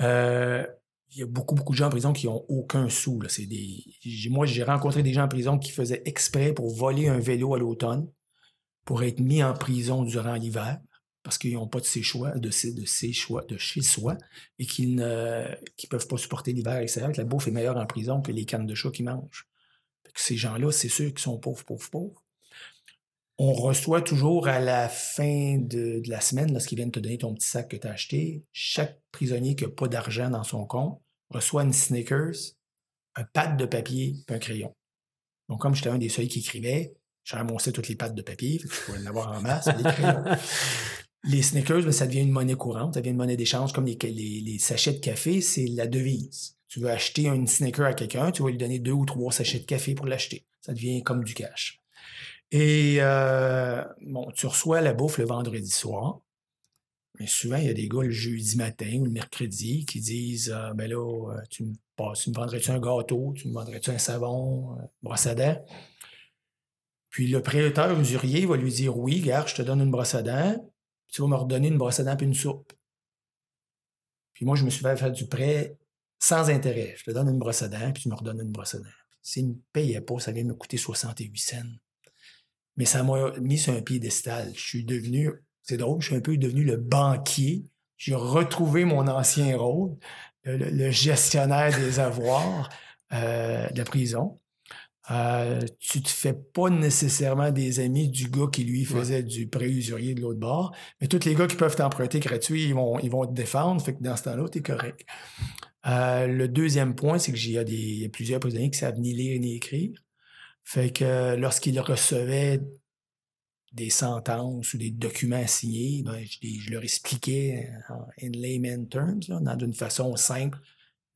Euh, il y a beaucoup, beaucoup de gens en prison qui n'ont aucun sou. là. Des... Moi, j'ai rencontré des gens en prison qui faisaient exprès pour voler un vélo à l'automne, pour être mis en prison durant l'hiver, parce qu'ils n'ont pas de ses de ses, de choix, de chez soi, et qu'ils ne peuvent pas supporter l'hiver extérieur, que la bouffe est meilleure en prison que les cannes de chat qu'ils mangent. Ces gens-là, c'est ceux qui sont pauvres, pauvres, pauvres. On reçoit toujours à la fin de, la semaine, lorsqu'ils viennent te donner ton petit sac que tu as acheté, chaque prisonnier qui n'a pas d'argent dans son compte reçoit une Snickers, un pad de papier et un crayon. Donc, comme j'étais un des seuls qui écrivait, j'ai ramassé toutes les pattes de papier, tu pouvais en avoir en masse, les crayons. Les Snickers, ben, ça devient une monnaie courante, ça devient une monnaie d'échange, comme les sachets de café, c'est la devise. Tu veux acheter une Snicker à quelqu'un, tu vas lui donner deux ou trois sachets de café pour l'acheter. Ça devient comme du cash. Et euh, bon, tu reçois la bouffe le vendredi soir. Mais souvent, il y a des gars le jeudi matin ou le mercredi qui disent euh, Ben là, euh, tu me, tu me vendrais-tu un gâteau, tu me vendrais-tu un savon, une brosse à dents Puis le prêteur usurier va lui dire Oui, gars, je te donne une brosse à dents, tu vas me redonner une brosse à dents puis une soupe. Puis moi, je me suis fait faire du prêt sans intérêt. Je te donne une brosse à dents, puis tu me redonnes une brosse à dents. S'il ne me payait pas, ça vient me coûter 68 cents. Mais ça m'a mis sur un piédestal. Je suis devenu, c'est drôle, je suis un peu devenu le banquier. J'ai retrouvé mon ancien rôle, le, gestionnaire des avoirs euh, de la prison. Euh, tu te fais pas nécessairement des amis du gars qui lui faisait du prêt usurier de l'autre bord, mais tous les gars qui peuvent t'emprunter gratuit, ils vont, ils vont te défendre, fait que dans ce temps-là, tu es correct. Euh, le deuxième point, c'est que j'ai y a plusieurs prisonniers qui savent ni lire ni écrire. Fait que euh, lorsqu'ils recevaient des sentences ou des documents signés, ben, je, leur expliquais en layman terms, là, dans une façon simple.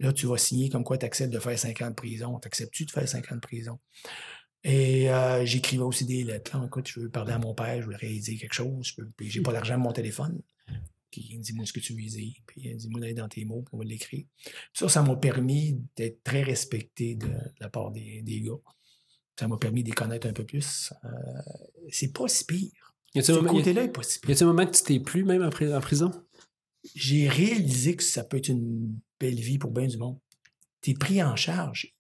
Là, tu vas signer comme quoi tu acceptes de faire 50 de prison. T'acceptes-tu de faire 50 de prison? Et euh, j'écrivais aussi des lettres. là. Écoute, je veux parler à mon père, je voudrais lui dire quelque chose. Je j'ai pas d'argent à mon téléphone. Puis il me dit, moi, ce que tu veux dire. Puis il me dit, moi, d'aller dans tes mots, puis on va l'écrire. Ça, ça m'a permis d'être très respecté de, de la part des, des gars. Ça m'a permis de les connaître un peu plus. Euh, c'est pas si pire. Y a-t-il Ce un moment- y a- côté-là est pas si pire. y a-t-il un moment que tu t'es plu même en, pri- en prison? J'ai réalisé que ça peut être une belle vie pour bien du monde. Tu es pris en charge.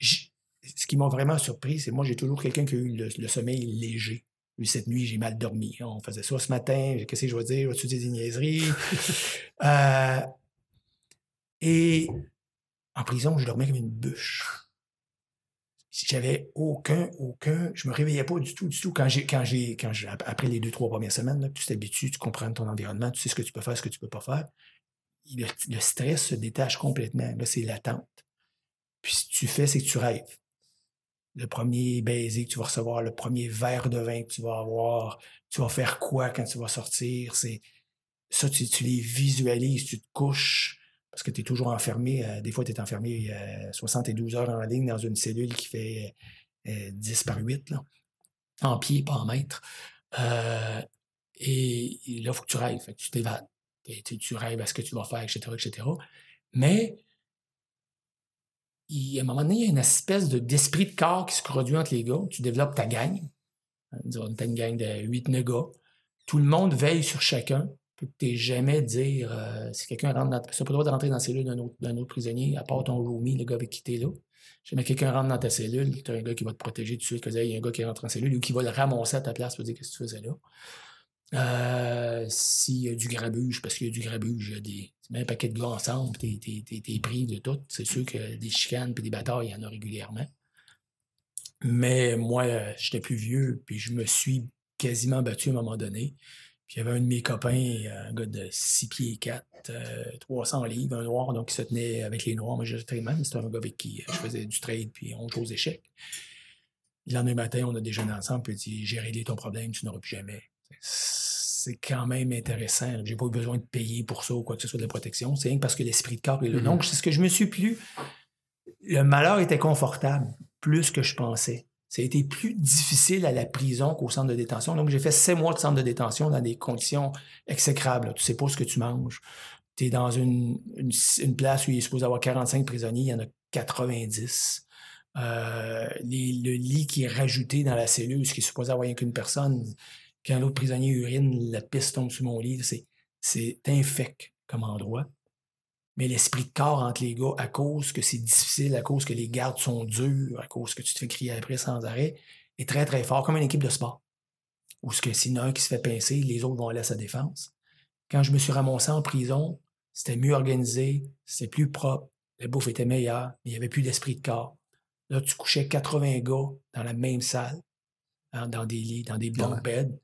Ce qui m'a vraiment surpris, c'est moi, j'ai toujours quelqu'un qui a eu le, le sommeil léger. Lui, cette nuit, j'ai mal dormi. On faisait ça ce matin. Qu'est-ce que je vais dire? Vas-tu dire des niaiseries? Euh, et en prison, je dormais comme une bûche. J'avais aucun, aucun. Je me réveillais pas du tout, du tout. Quand j'ai, quand j'ai, quand j'ai, après les deux, trois premières semaines, là, tu t'habitues, tu comprends ton environnement, tu sais ce que tu peux faire, ce que tu peux pas faire. Le, le stress se détache complètement. Là, c'est l'attente. Puis si tu fais, c'est que tu rêves. Le premier baiser que tu vas recevoir, le premier verre de vin que tu vas avoir, tu vas faire quoi quand tu vas sortir, c'est ça, tu, tu les visualises, tu te couches, parce que tu es toujours enfermé. euh, des fois, tu es enfermé euh, 72 heures en ligne dans une cellule qui fait euh, 10 par 8, là, en pied, pas en mètre. Euh, et, là, il faut que tu rêves, fait tu t'évades. Tu, tu rêves à ce que tu vas faire, etc., etc. Mais il, à un moment donné, il y a une espèce de, d'esprit de corps qui se produit entre les gars. Tu développes ta gang. Disons, t'as une gang de 8-9 gars. Tout le monde veille sur chacun. Que t'es jamais dire euh, si quelqu'un rentre dans. Tu n'as pas le droit de rentrer dans la cellule d'un autre, autre prisonnier, à part ton roomie, le gars avec qui là. Jamais quelqu'un rentre dans ta cellule, tu as un gars qui va te protéger tout de suite, que il y a un gars qui rentre en cellule ou qui va le ramasser à ta place pour dire qu'est-ce que tu faisais là. Euh, S'il y a du grabuge, parce qu'il y a du grabuge, il y a des, un paquet de gars ensemble, t'es, t'es, pris de tout. C'est sûr que des chicanes puis des batailles, il y en a régulièrement. Mais moi, euh, j'étais plus vieux, puis je me suis quasiment battu à un moment donné. Puis il y avait un de mes copains, un gars de 6 pieds 4, 300 livres, un noir, donc il se tenait avec les noirs. Moi, très mal. C'était un gars avec qui je faisais du trade, puis on joue aux échecs. Le lendemain matin, on a déjeuné ensemble, puis il dit J'ai réglé ton problème, tu n'auras plus jamais. C'est quand même intéressant. J'ai pas eu besoin de payer pour ça ou quoi que ce soit de la protection. C'est rien que parce que l'esprit de corps est là. Mm-hmm. Donc, c'est ce que je me suis plu. Le malheur était confortable, plus que je pensais. Ça a été plus difficile à la prison qu'au centre de détention. Donc, j'ai fait sept mois de centre de détention dans des conditions exécrables. Tu sais pas ce que tu manges. Tu es dans une, une, place où il est supposé avoir 45 prisonniers, il y en a 90. Euh, le lit qui est rajouté dans la cellule, ce qui est supposé avoir rien qu'une personne, quand l'autre prisonnier urine, la piste tombe sur mon lit. C'est infect comme endroit. Mais l'esprit de corps entre les gars, à cause que c'est difficile, à cause que les gardes sont durs, à cause que tu te fais crier après sans arrêt, est très, très fort, comme une équipe de sport. Où ce que s'il y en a un qui se fait pincer, les autres vont aller à sa défense. Quand je me suis ramassé en prison, c'était mieux organisé, c'était plus propre, la bouffe était meilleure, mais il n'y avait plus d'esprit de corps. Là, tu couchais 80 gars dans la même salle, hein, dans des lits, dans des bunk beds.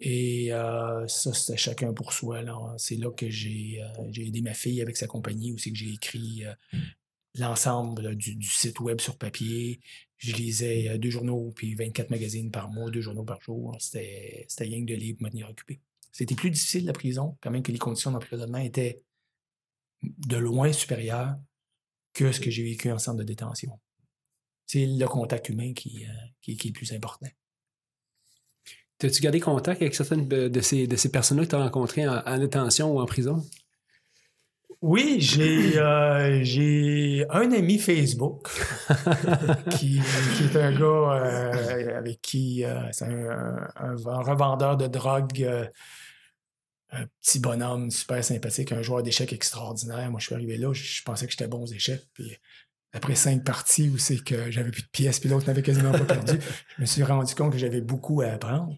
Et euh, ça, c'était chacun pour soi. C'est là que j'ai euh, aidé ma fille avec sa compagnie, aussi que j'ai écrit euh, l'ensemble du, site web sur papier. Je lisais deux journaux, puis 24 magazines par mois, deux journaux par jour. C'était rien que de livres pour me tenir occupé. C'était plus difficile, la prison, quand même que les conditions d'emprisonnement étaient de loin supérieures que ce que j'ai vécu en centre de détention c'est le contact humain qui, qui, est le plus important. As-tu gardé contact avec certaines de ces, de ces personnes-là que tu as rencontrées en, détention ou en prison? Oui, j'ai euh, un ami Facebook qui, est un gars euh, avec qui c'est un, revendeur de drogue, un petit bonhomme super sympathique, un joueur d'échecs extraordinaire. Moi, je suis arrivé là, je, pensais que j'étais bon aux échecs. Puis après cinq parties où c'est que j'avais plus de pièces, puis l'autre n'avait quasiment pas perdu, je me suis rendu compte que j'avais beaucoup à apprendre.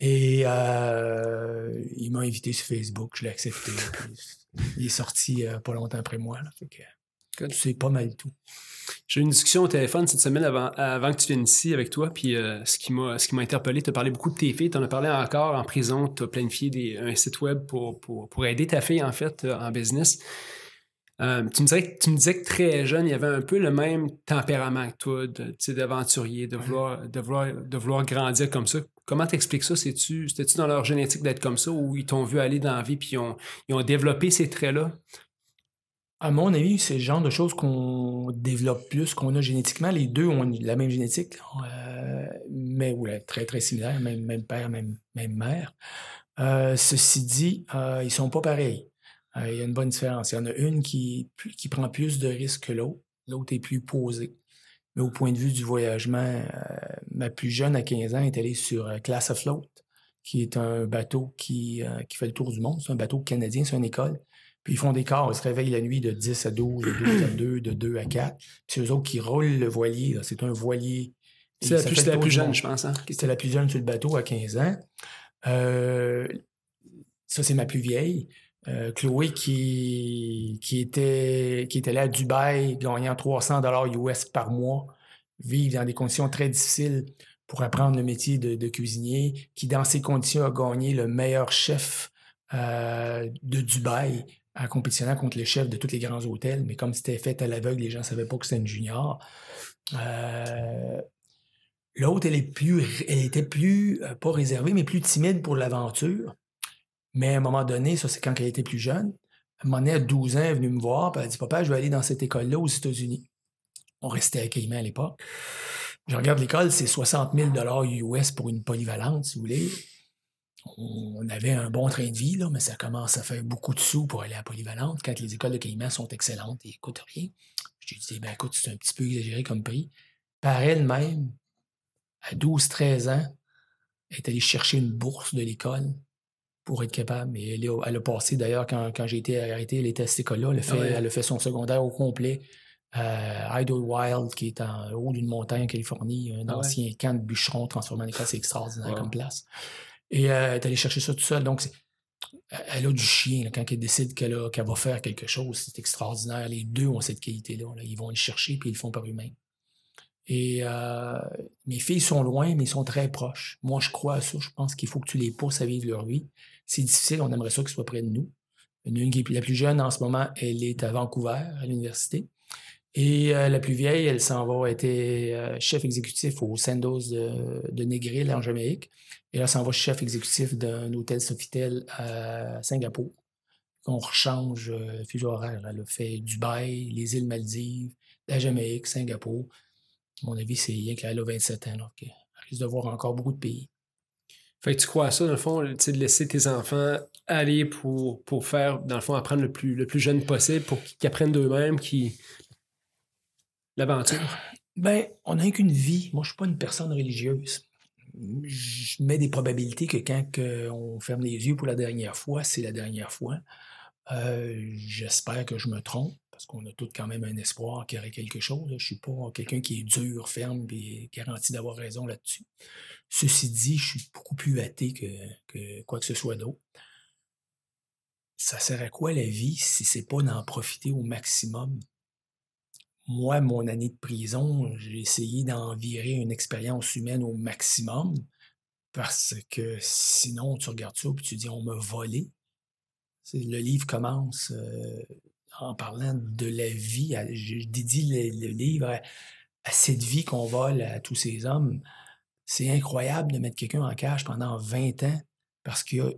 Et euh, il m'a invité sur Facebook, je l'ai accepté. il est sorti euh, pas longtemps après moi. C'est pas mal tout. J'ai eu une discussion au téléphone cette semaine avant, avant que tu viennes ici avec toi, puis euh, ce qui m'a interpellé, tu as parlé beaucoup de tes filles, tu en as parlé encore en prison, tu as planifié des, un site web pour, pour, pour, aider ta fille en fait en business. Euh, tu, me tu me disais que très jeune, il y avait un peu le même tempérament que toi, d'aventurier, de, vouloir, de, vouloir, de vouloir grandir comme ça. Comment t'expliques ça? C'était-tu dans leur génétique d'être comme ça ou ils t'ont vu aller dans la vie puis ils ont, ils ont développé ces traits-là? À mon avis, c'est le genre de choses qu'on développe plus, qu'on a génétiquement. Les deux ont la même génétique, euh, mais ouais, très, très similaire, même, même père, même, même mère. Euh, ceci dit, ils sont pas pareils. Euh, il y a une bonne différence. Il y en a une qui, qui prend plus de risques que l'autre. L'autre est plus posée. Mais au point de vue du voyagement, euh, ma plus jeune, à 15 ans, est allée sur euh, Class Afloat, qui est un bateau qui, qui fait le tour du monde. C'est un bateau canadien, c'est une école. Puis ils font des quarts, ils se réveillent la nuit de 10 à 12, de 12 à 2, de 2 à 4. Puis c'est eux autres qui roulent le voilier. C'est un voilier. C'est la, plus, jeune, je pense. Hein? C'était la plus jeune sur le bateau à 15 ans. ça, c'est ma plus vieille. Euh, Chloé qui, était, là à Dubaï, gagnant 300 dollars US par mois, vivre dans des conditions très difficiles pour apprendre le métier de, cuisinier, qui dans ces conditions a gagné le meilleur chef euh, de Dubaï en compétitionnant contre les chefs de tous les grands hôtels. Mais comme c'était fait à l'aveugle, les gens ne savaient pas que c'était une junior. Euh, l'autre, elle était plus, pas réservée, mais plus timide pour l'aventure. Mais à un moment donné, ça c'est quand elle était plus jeune, à un moment à 12 ans, est venue me voir, puis elle a dit Papa, je vais aller dans cette école-là aux États-Unis. On restait à Cayman à l'époque. Je regarde l'école, c'est 60 000 US pour une polyvalente, si vous voulez. On avait un bon train de vie, mais ça commence à faire beaucoup de sous pour aller à polyvalente quand les écoles de Cayman sont excellentes et coûtent rien. Je lui ai dit, ben écoute, c'est un petit peu exagéré comme prix. Par elle-même, à 12-13 ans, elle est allée chercher une bourse de l'école pour être capable. Et elle, elle a passé, d'ailleurs, quand, quand j'ai été arrêté, elle était à cette école-là. Elle, a fait, elle a fait son secondaire au complet. Euh, Idlewild, qui est en haut d'une montagne en Californie, un ah ancien camp de bûcheron transformé en école, c'est extraordinaire comme place. Et euh, elle est allée chercher ça tout seul. Donc, elle a du chien quand elle décide qu'elle va faire quelque chose. C'est extraordinaire. Les deux ont cette qualité-là. Ils vont le chercher puis ils le font par eux-mêmes. Et euh, mes filles sont loin, mais ils sont très proches. Moi, je crois à ça. Je pense qu'il faut que tu les pousses à vivre leur vie. C'est difficile, on aimerait ça qu'il soit près de nous. La plus jeune en ce moment, elle est à Vancouver, à l'université. Et euh, la plus vieille, elle s'en va, être euh, chef exécutif au Sandos de, Negril en Jamaïque. Et là, s'en va chef exécutif d'un hôtel Sofitel à Singapour. On rechange euh, fuseau horaire. Elle a fait Dubaï, les îles Maldives, la Jamaïque, Singapour. À mon avis, c'est rien qu'elle a 27 ans. Elle risque de voir encore beaucoup de pays. Fait que tu crois à ça, dans le fond, de laisser tes enfants aller pour, pour faire, dans le fond, apprendre le plus, le plus jeune possible pour qu'ils apprennent d'eux-mêmes, qui l'aventure? Ben, on n'a qu'une vie. Moi, je suis pas une personne religieuse. Je mets des probabilités que quand on ferme les yeux pour la dernière fois, c'est la dernière fois. Euh, j'espère que je me trompe, parce qu'on a tous quand même un espoir qu'il y aurait quelque chose. Je ne suis pas quelqu'un qui est dur, ferme et garanti d'avoir raison là-dessus. Ceci dit, je suis beaucoup plus athée que, quoi que ce soit d'autre. Ça sert à quoi la vie si c'est pas d'en profiter au maximum? moi, mon année de prison, j'ai essayé d'en virer une expérience humaine au maximum parce que sinon, tu regardes ça et tu dis on m'a volé. Le livre commence euh, en parlant de la vie. je dédie le, livre à, cette vie qu'on vole à tous ces hommes. C'est incroyable de mettre quelqu'un en cage pendant 20 ans parce qu'il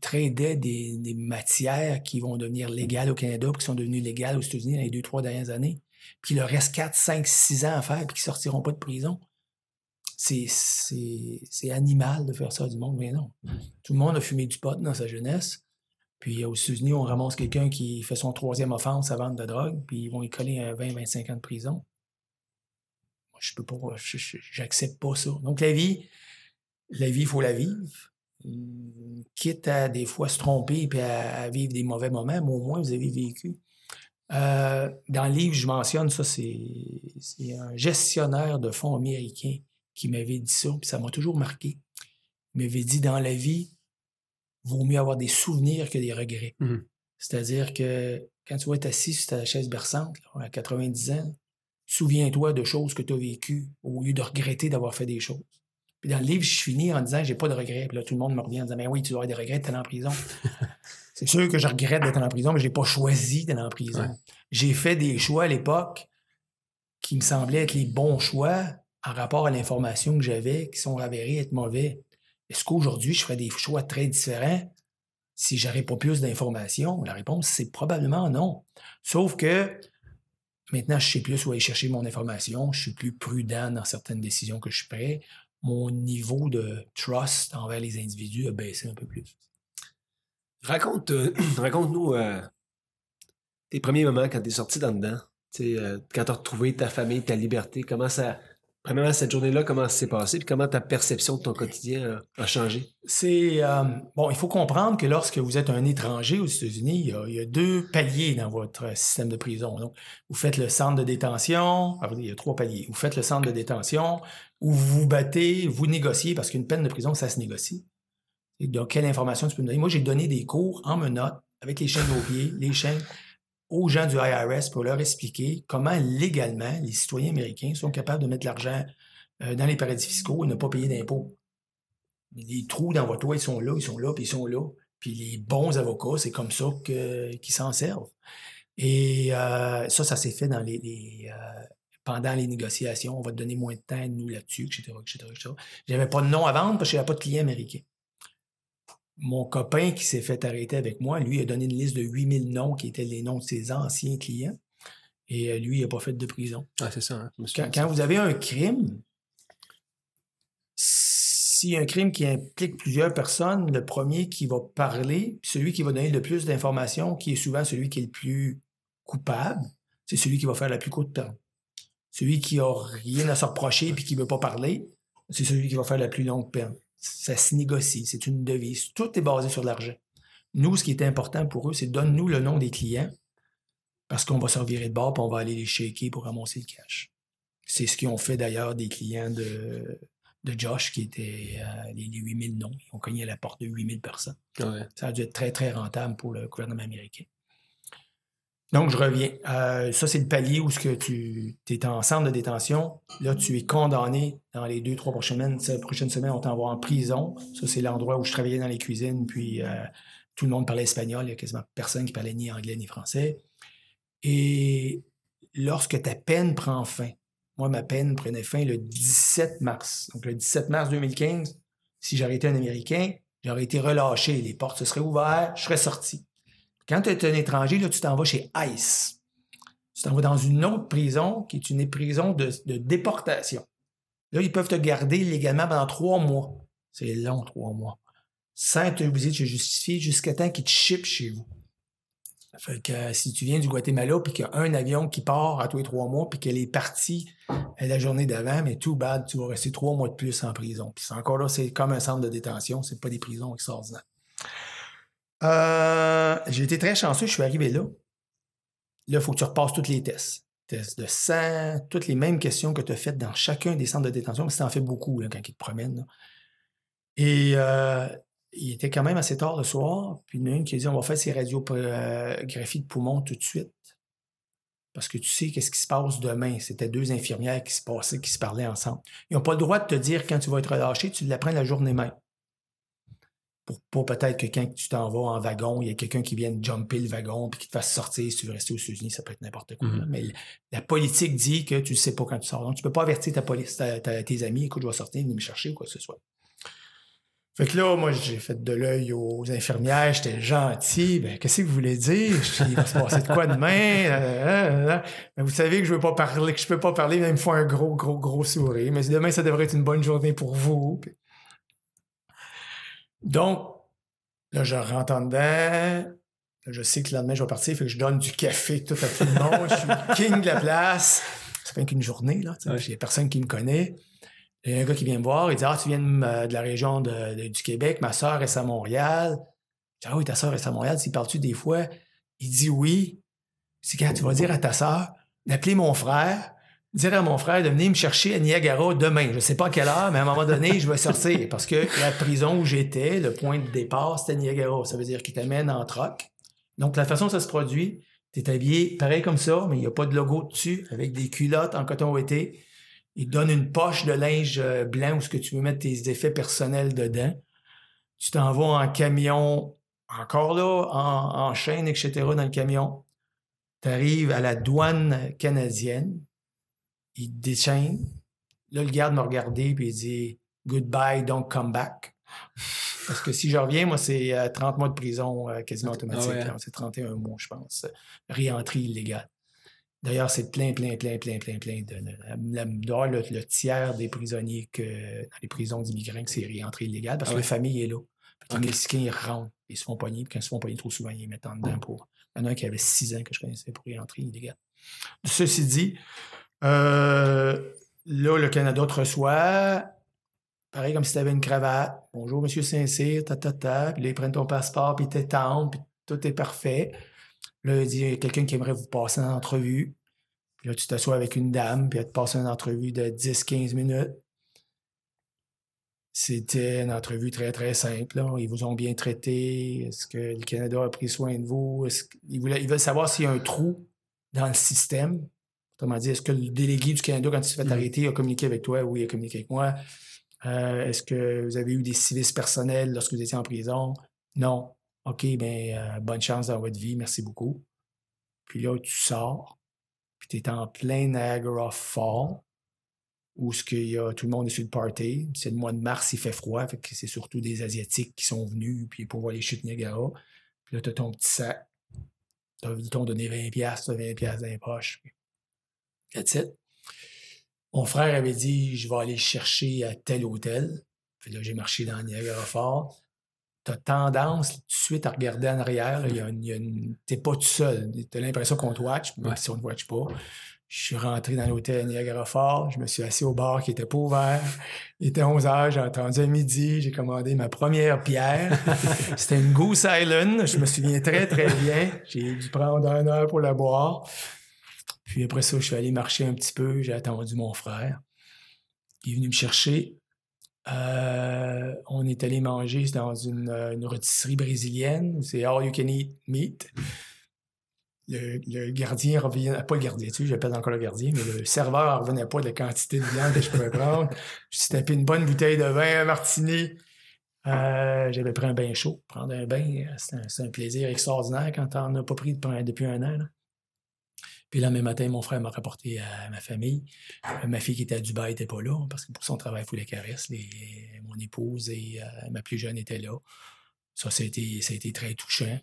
tradaient des, des, matières qui vont devenir légales au Canada, puis qui sont devenues légales aux États-Unis dans les deux, trois dernières années. Puis il leur reste 4, 5, 6 ans à faire, puis qui sortiront pas de prison. C'est, c'est, animal de faire ça du monde, mais non. Tout le monde a fumé du pot dans sa jeunesse. Puis aux États-Unis, on ramasse quelqu'un qui fait son troisième offense à vendre de drogue, puis ils vont y coller un 20, 25 ans de prison. Moi, je peux pas, j'accepte pas ça. Donc la vie, la vie, il faut la vivre quitte à des fois se tromper et à, vivre des mauvais moments, mais au moins vous avez vécu. Euh, dans le livre, je mentionne ça, c'est un gestionnaire de fonds américain qui m'avait dit ça, puis ça m'a toujours marqué. Il m'avait dit dans la vie, vaut mieux avoir des souvenirs que des regrets. Mmh C'est-à-dire que quand tu vas être assis sur ta chaise berçante à 90 ans, souviens-toi de choses que tu as vécues au lieu de regretter d'avoir fait des choses. Puis dans le livre, je finis en disant j'ai pas de regrets. Puis là, tout le monde me revient en disant Mais oui, tu avoir des regrets d'être en prison. c'est sûr que je regrette d'être en prison, mais je n'ai pas choisi d'être en prison. J'ai fait des choix à l'époque qui me semblaient être les bons choix en rapport à l'information que j'avais, qui sont avérés être mauvais. Est-ce qu'aujourd'hui, je ferais des choix très différents si j'aurais pas plus d'informations? La réponse, c'est probablement non. Sauf que maintenant, je sais plus où aller chercher mon information, je suis plus prudent dans certaines décisions que je prends mon niveau de trust envers les individus a baissé un peu plus. Raconte, euh, raconte-nous euh, tes premiers moments quand tu es sorti d'en dedans. Euh, quand tu as retrouvé ta famille, ta liberté, comment ça, Premièrement, cette journée-là, comment ça s'est passé, puis comment ta perception de ton quotidien a, changé? C'est euh, bon, il faut comprendre que lorsque vous êtes un étranger aux États-Unis, il, y a deux paliers dans votre système de prison. Donc, vous faites le centre de détention, il y a trois paliers. Vous faites le centre de détention où vous battez, vous négociez, parce qu'une peine de prison, ça se négocie. quelle information tu peux me donner? Moi, j'ai donné des cours en menottes avec les chaînes au pied, les chaînes aux gens du IRS pour leur expliquer comment légalement les citoyens américains sont capables de mettre l'argent euh, dans les paradis fiscaux et ne pas payer d'impôts. Les trous dans votre toit, ils sont là, ils sont là, puis ils sont là. Puis les bons avocats, c'est comme ça qu'ils s'en servent. Et euh, ça, ça s'est fait euh, pendant les négociations. On va te donner moins de temps, nous, là-dessus, etc., etc., etc. J'avais pas de nom à vendre parce que j'avais pas de clients américains mon copain qui s'est fait arrêter avec moi, lui, a donné une liste de 8000 noms qui étaient les noms de ses anciens clients. Et euh, lui, il n'a pas fait de prison. Ah, c'est ça. Hein, quand, vous avez un crime, si un crime qui implique plusieurs personnes, le premier qui va parler, celui qui va donner le plus d'informations, qui est souvent celui qui est le plus coupable, c'est celui qui va faire la plus courte peine. Celui qui n'a rien à se reprocher et qui ne veut pas parler, c'est celui qui va faire la plus longue peine ça se négocie, c'est une devise. Tout est basé sur l'argent. Nous, ce qui est important pour eux, c'est donne-nous le nom des clients parce qu'on va se revirer de bord et on va aller les shaker pour ramasser le cash. C'est ce qu'ils ont fait d'ailleurs des clients de, de Josh qui étaient euh, les, 8000 noms. Ils ont cogné à la porte de 8000 personnes. Ça a dû être très, très rentable pour le gouvernement américain. Donc, je reviens. Euh, ça, c'est le palier où tu es en centre de détention. Là, tu es condamné dans les deux, trois prochaines semaines. Prochaine semaine, on t'envoie en prison. Ça, c'est l'endroit où je travaillais dans les cuisines. Puis, euh, tout le monde parlait espagnol. Il n'y a quasiment personne qui parlait ni anglais ni français. Et lorsque ta peine prend fin, moi, ma peine prenait fin le 17 mars. Donc, le 17 mars 2015, si j'aurais été un Américain, j'aurais été relâché. Les portes se seraient ouvertes, je serais sorti. Quand tu es un étranger, tu t'en vas chez ICE. Tu t'en vas dans une autre prison qui est une prison de, déportation. Là, ils peuvent te garder légalement pendant trois mois. C'est long, trois mois. Sans être obligé de te justifier jusqu'à temps qu'ils te shippent chez vous. Fait que euh, si tu viens du Guatemala puis qu'il y a un avion qui part à tous les trois mois puis qu'elle est partie euh, la journée d'avant, mais tout bad, tu vas rester trois mois de plus en prison. Puis encore là, c'est comme un centre de détention, c'est pas des prisons extraordinaires. Euh, j'ai été très chanceux, je suis arrivé là. Là, il faut que tu repasses tous les tests. Tests de sang, toutes les mêmes questions que tu as faites dans chacun des centres de détention, mais tu en fais beaucoup quand ils te promènent. Et euh, il était quand même assez tard le soir, puis il y en a une qui a dit on va faire ces radiographies de poumons tout de suite. Parce que tu sais qu'est-ce qui se passe demain. C'était deux infirmières qui se passaient, qui se parlaient ensemble. Ils n'ont pas le droit de te dire quand tu vas être relâché, tu l'apprends la journée même pour pas peut-être que quand tu t'en vas en wagon, il y a quelqu'un qui vienne jumper le wagon puis qui te fasse sortir si tu veux rester aux États-Unis, ça peut être n'importe quoi. Mm-hmm. Mais la politique dit que tu ne sais pas quand tu sors. Donc, tu peux pas avertir ta police, tes amis, écoute, je vais sortir, venir me chercher ou quoi que ce soit. Fait que là, moi, j'ai fait de l'œil aux infirmières, j'étais gentil. Ben, qu'est-ce que vous voulez dire? Il va se passer de quoi demain? Mais vous savez que je veux pas parler, que je peux pas parler, mais il me faut un gros, gros, gros sourire. Mais demain, ça devrait être une bonne journée pour vous. Donc, là, je rentre en dedans. je sais que le lendemain, je vais partir. Fait que je donne du café tout à tout le monde. je suis king de la place. Ça fait qu'une journée, là. Il n'y a personne qui me connaît. Il y a un gars qui vient me voir. Il dit Ah, tu viens de, la région du Québec. Ma soeur est à Montréal. Je dis Ah oui, ta soeur est à Montréal. S'il parles-tu des fois Il dit Oui. C'est quand tu vas dire à ta soeur d'appeler mon frère dire à mon frère de venir me chercher à Niagara demain. Je ne sais pas à quelle heure, mais à un moment donné, je vais sortir parce que la prison où j'étais, le point de départ, c'était Niagara. Ça veut dire qu'il t'amène en troc. Donc, la façon dont ça se produit, tu es habillé pareil comme ça, mais il n'y a pas de logo dessus, avec des culottes en coton ouaté. Il te donne une poche de linge euh, blanc où ce que tu veux mettre tes effets personnels dedans. Tu t'en vas en camion, encore là, en, en chaîne, etc., dans le camion. Tu arrives à la douane canadienne il déchaîne. Là, le garde m'a regardé puis il dit Goodbye, don't come back. Parce que si je reviens, moi, c'est 30 euh, mois de prison euh, quasiment ah automatique. C'est 31 mois, je pense. Réentrée illégale. D'ailleurs, c'est plein, plein, plein, plein, plein, plein de. le, tiers des prisonniers que, dans les prisons d'immigrants c'est réentrée illégale parce que la famille est là. Les Mexicains, ils rentrent, ils se font pogner, puis quand ils se font pogner trop souvent, ils les mettent en dedans pour. Il y en a un qui avait 6 ans que je connaissais pour réentrer illégale. Ceci dit, euh, là, le Canada te reçoit, pareil comme si tu avais une cravate. Bonjour, Monsieur Saint-Cyr, ta, ta, ta. Puis là, ils prennent ton passeport, puis ils t'étendent, puis tout est parfait. Là, il dit, il y a quelqu'un qui aimerait vous passer une entrevue. Puis là, tu t'assois avec une dame, puis elle te passe une entrevue de 10-15 minutes. C'était une entrevue très, très simple. Ils vous ont bien traité. Est-ce que le Canada a pris soin de vous? Ils, ils veulent savoir s'il y a un trou dans le système. Autrement dit, est-ce que le délégué du Canada, quand il s'est fait mm. arrêter, a communiqué avec toi? Oui, il a communiqué avec moi. Euh, est-ce que vous avez eu des civistes personnels lorsque vous étiez en prison? Non. OK, bien, euh, bonne chance dans votre vie, merci beaucoup. Puis là, tu sors, puis tu es en plein Niagara Fall, où ce qu'il y a, tout le monde est sur le party. C'est le mois de mars, il fait froid, fait que c'est surtout des Asiatiques qui sont venus puis pour voir les chutes Niagara. Puis là, tu as ton petit sac. Ils t'ont donné 20$, tu as 20$ dans les poches. That's it. Mon frère avait dit Je vais aller chercher à tel hôtel. Puis là, j'ai marché dans Niagara Falls. Tu as tendance tout de suite à regarder en arrière. Tu n'es pas tout seul. Tu as l'impression qu'on te watch, même si on ne te watch pas. Je suis rentré dans l'hôtel Niagara Falls. Je me suis assis au bar qui était pas ouvert. Il était 11 h, j'ai attendu à midi. J'ai commandé ma première pierre. C'était une Goose Island. Je me souviens très, très bien. J'ai dû prendre un heure pour la boire. Puis après ça, je suis allé marcher un petit peu. J'ai attendu mon frère. Il est venu me chercher. Euh, on est allé manger dans une, une rôtisserie brésilienne. C'est all you can eat meat. le, gardien revenait, pas le gardien, tu sais, j'appelle encore le gardien, mais le serveur revenait pas de la quantité de viande que je pouvais prendre. Je tapé une bonne bouteille de vin à martini. Euh, j'avais pris un bain chaud. Prendre un bain, c'est un, plaisir extraordinaire quand on n'a pas pris depuis un an. Puis le même matin, mon frère m'a rapporté à ma famille. Euh, ma fille qui était à Dubaï n'était pas là parce que pour son travail, il faut les caresses. mon épouse et euh, ma plus jeune étaient là. Ça, ça a été, très touchant.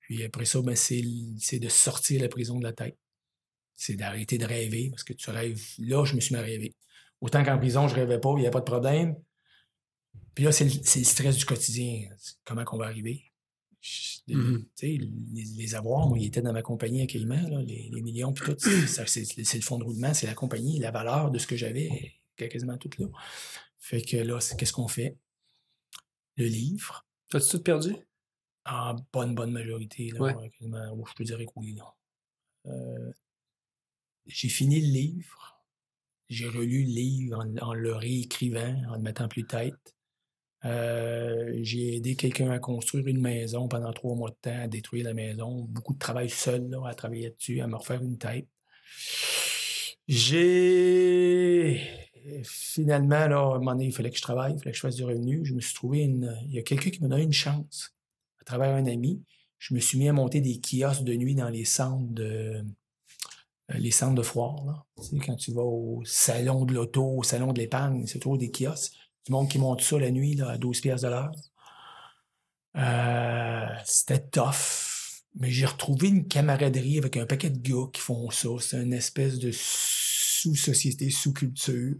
Puis après ça, ben, c'est de sortir la prison de la tête. C'est d'arrêter de rêver parce que tu rêves. Là, je me suis mis à rêver. Autant qu'en prison, je rêvais pas, il n'y a pas de problème. Puis là, c'est le, stress du quotidien. Comment qu'on va arriver? Mmh les, les, avoirs, moi, ils étaient dans ma compagnie à Caïman, les, millions, puis tout. C'est le fond de roulement, c'est la compagnie, la valeur de ce que j'avais, quasiment tout là. Fait que là, qu'est-ce qu'on fait? Le livre. As-tu tout perdu? En bonne, bonne majorité. Là, je peux dire que oui. Euh, j'ai fini le livre. J'ai relu le livre en, en, le réécrivant, en le mettant plus tête. Euh, j'ai aidé quelqu'un à construire une maison pendant trois mois de temps, à détruire la maison. Beaucoup de travail seul, à travailler dessus, à me refaire une tête. J'ai finalement, là, à un moment donné, il fallait que je travaille, il fallait que je fasse du revenu. Je me suis trouvé une. Il y a quelqu'un qui m'a donné une chance. À travers un ami, je me suis mis à monter des kiosques de nuit dans les centres de les centres de foire. Là. Tu sais, quand tu vas au salon de l'auto, au salon de l'épargne, c'est toujours des kiosques du monde qui monte ça la nuit là, à 12 pièces de l'heure. Euh, c'était tough. Mais j'ai retrouvé une camaraderie avec un paquet de gars qui font ça. C'est une espèce de sous-société, sous-culture.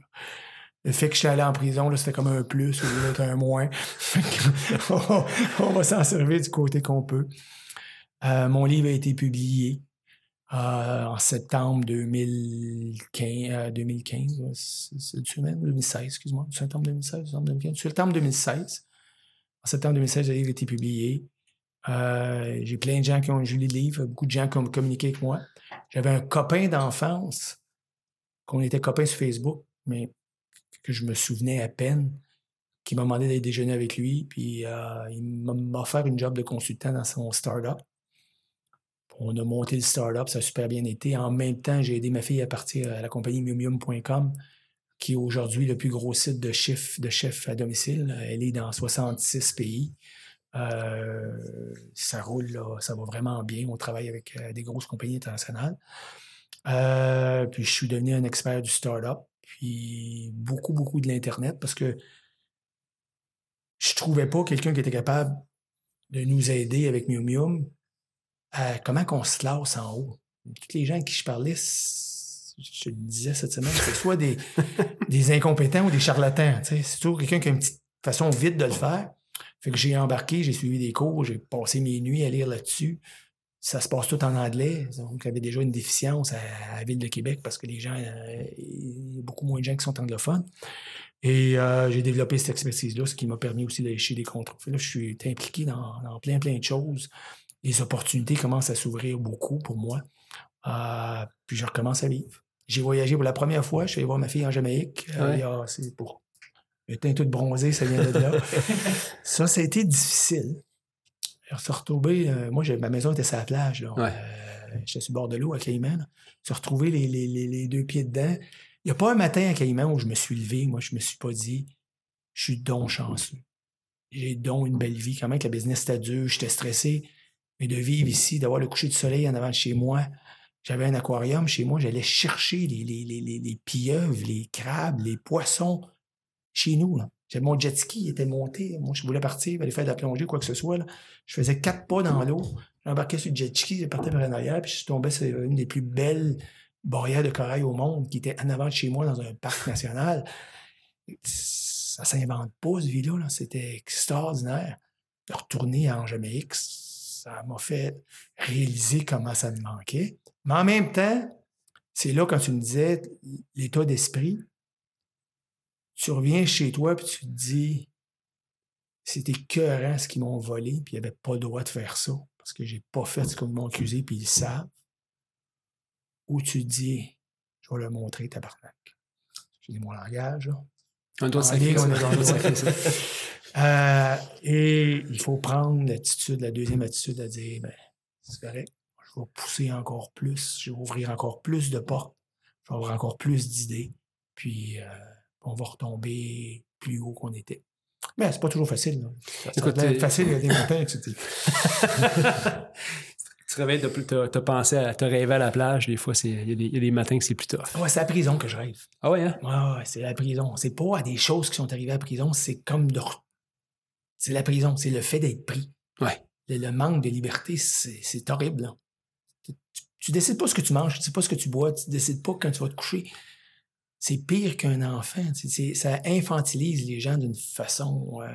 Le fait que je suis allé en prison, c'était comme un plus lieu d'être un moins. on va s'en servir du côté qu'on peut. Euh, mon livre a été publié. Euh, en septembre 2015, 2015 c'est du 2016, excuse-moi, septembre 2016, septembre 2015, septembre 2016. En septembre 2016, le livre a été publié. Euh, j'ai plein de gens qui ont lu le livre, beaucoup de gens qui ont communiqué avec moi. J'avais un copain d'enfance, qu'on était copains sur Facebook, mais que je me souvenais à peine, qui m'a demandé d'aller déjeuner avec lui, puis euh, il m'a offert une job de consultant dans son startup. On a monté le startup, ça a super bien été. En même temps, j'ai aidé ma fille à partir à la compagnie miumium.com, qui est aujourd'hui le plus gros site de chefs de chef à domicile. Elle est dans 66 pays. Euh, ça roule, ça va vraiment bien. On travaille avec euh, des grosses compagnies internationales. Euh, puis je suis devenu un expert du startup, puis beaucoup, beaucoup de l'Internet parce que je trouvais pas quelqu'un qui était capable de nous aider avec Miumium comment qu'on se classe en haut? Tous les gens à qui je parlais, je le disais cette semaine, c'est soit des, des incompétents ou des charlatans. C'est toujours quelqu'un qui a une petite façon vite de le faire. Fait que j'ai embarqué, j'ai suivi des cours, j'ai passé mes nuits à lire là-dessus. Ça se passe tout en anglais. Donc, avait déjà une déficience à, la Ville de Québec parce que les gens, euh, il y a beaucoup moins de gens qui sont anglophones. Et euh, j'ai développé cette expertise-là, ce qui m'a permis aussi d'aller chez des contrats. Là, je suis impliqué dans, dans, plein, plein de choses les opportunités commencent à s'ouvrir beaucoup pour moi. Euh, puis je recommence à vivre. J'ai voyagé pour la première fois. Je suis allé voir ma fille en Jamaïque. Euh, c'est pour le teint tout bronzé, ça vient de là. ça, ça a été difficile. Je suis retrouvé. Euh, moi, ma maison était sur la plage. J'étais sur le bord de l'eau à Caïman. Je suis retrouvé les, les, deux pieds dedans. Il n'y a pas un matin à Caïman où je me suis levé. Moi, je me suis pas dit, je suis don chanceux. J'ai donc une belle vie. Quand même que la business était dur, j'étais stressé. Mais de vivre ici, d'avoir le coucher de soleil en avant de chez moi. J'avais un aquarium chez moi, j'allais chercher les, les, les, les, pieuvres, les crabes, les poissons chez nous. J'avais mon jet ski, il était monté. Moi, je voulais partir, aller faire de la plongée, quoi que ce soit. Je faisais quatre pas dans l'eau. J'embarquais sur le jet ski, je partais vers un puis je tombais sur une des plus belles barrières de corail au monde qui était en avant de chez moi dans un parc national. Ça s'invente pas, ce vie-là. -là, C'était extraordinaire. De retourner en Jamaïque, ça m'a fait réaliser comment ça me manquait. Mais en même temps, c'est là quand tu me disais l'état d'esprit, tu reviens chez toi et tu te dis c'était écœurant ce qu'ils m'ont volé, puis ils n'avaient pas le droit de faire ça parce que j'ai pas fait ce qu'ils m'ont accusé, puis ils savent. Ou tu te dis je vais leur montrer tabarnak. J'ai mon langage. Là. On doit Euh, et il faut prendre l'attitude, la deuxième attitude, à dire, ben, c'est correct, je vais pousser encore plus, je vais ouvrir encore plus de portes, je vais avoir encore plus d'idées, puis euh, on va retomber plus haut qu'on était. Mais c'est pas toujours facile. C'est facile, il y a des montagnes, etc. tu te réveilles, t'as as pensé à te rêver à la plage, des fois, il y, y, a des matins que c'est plus tough. Ouais, c'est la prison que je rêve. Ah ouais, hein? Ouais, c'est la prison. C'est pas à des choses qui sont arrivées à la prison, c'est comme de. C'est la prison, c'est le fait d'être pris. Ouais. Le, manque de liberté, c'est horrible. Tu, tu, décides pas ce que tu manges, tu sais pas ce que tu bois, tu décides pas quand tu vas te coucher. C'est pire qu'un enfant. ça infantilise les gens d'une façon euh,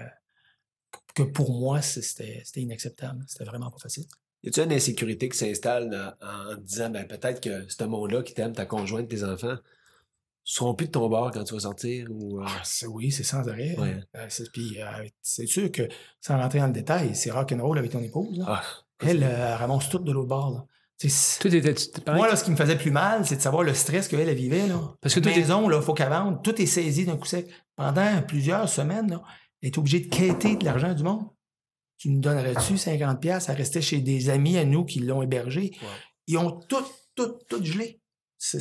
que pour moi, c'était inacceptable. C'était vraiment pas facile. Y a-t-il une insécurité qui s'installe en, disant ben, peut-être que ce monde-là qui t'aime, ta conjointe, tes enfants, seront plus de ton bord quand tu vas sortir? Ou, euh? ah, oui, c'est sans arrêt. Euh, puis c'est sûr que, sans rentrer dans le détail, c'est rock'n'roll avec ton épouse. Ah, elle, ramasse tout de l'autre bord. Tout était, Moi, là, ce qui me faisait plus mal, c'est de savoir le stress qu'elle elle vivait. Là. Parce que toute maison, il faut qu'elle vende, tout est saisi d'un coup sec. Pendant plusieurs semaines, là, elle est obligée de quêter de l'argent du monde. Tu nous donnerais-tu 50 pièces à rester chez des amis à nous qui l'ont hébergé? Ils ont tout, tout, tout gelé. C'est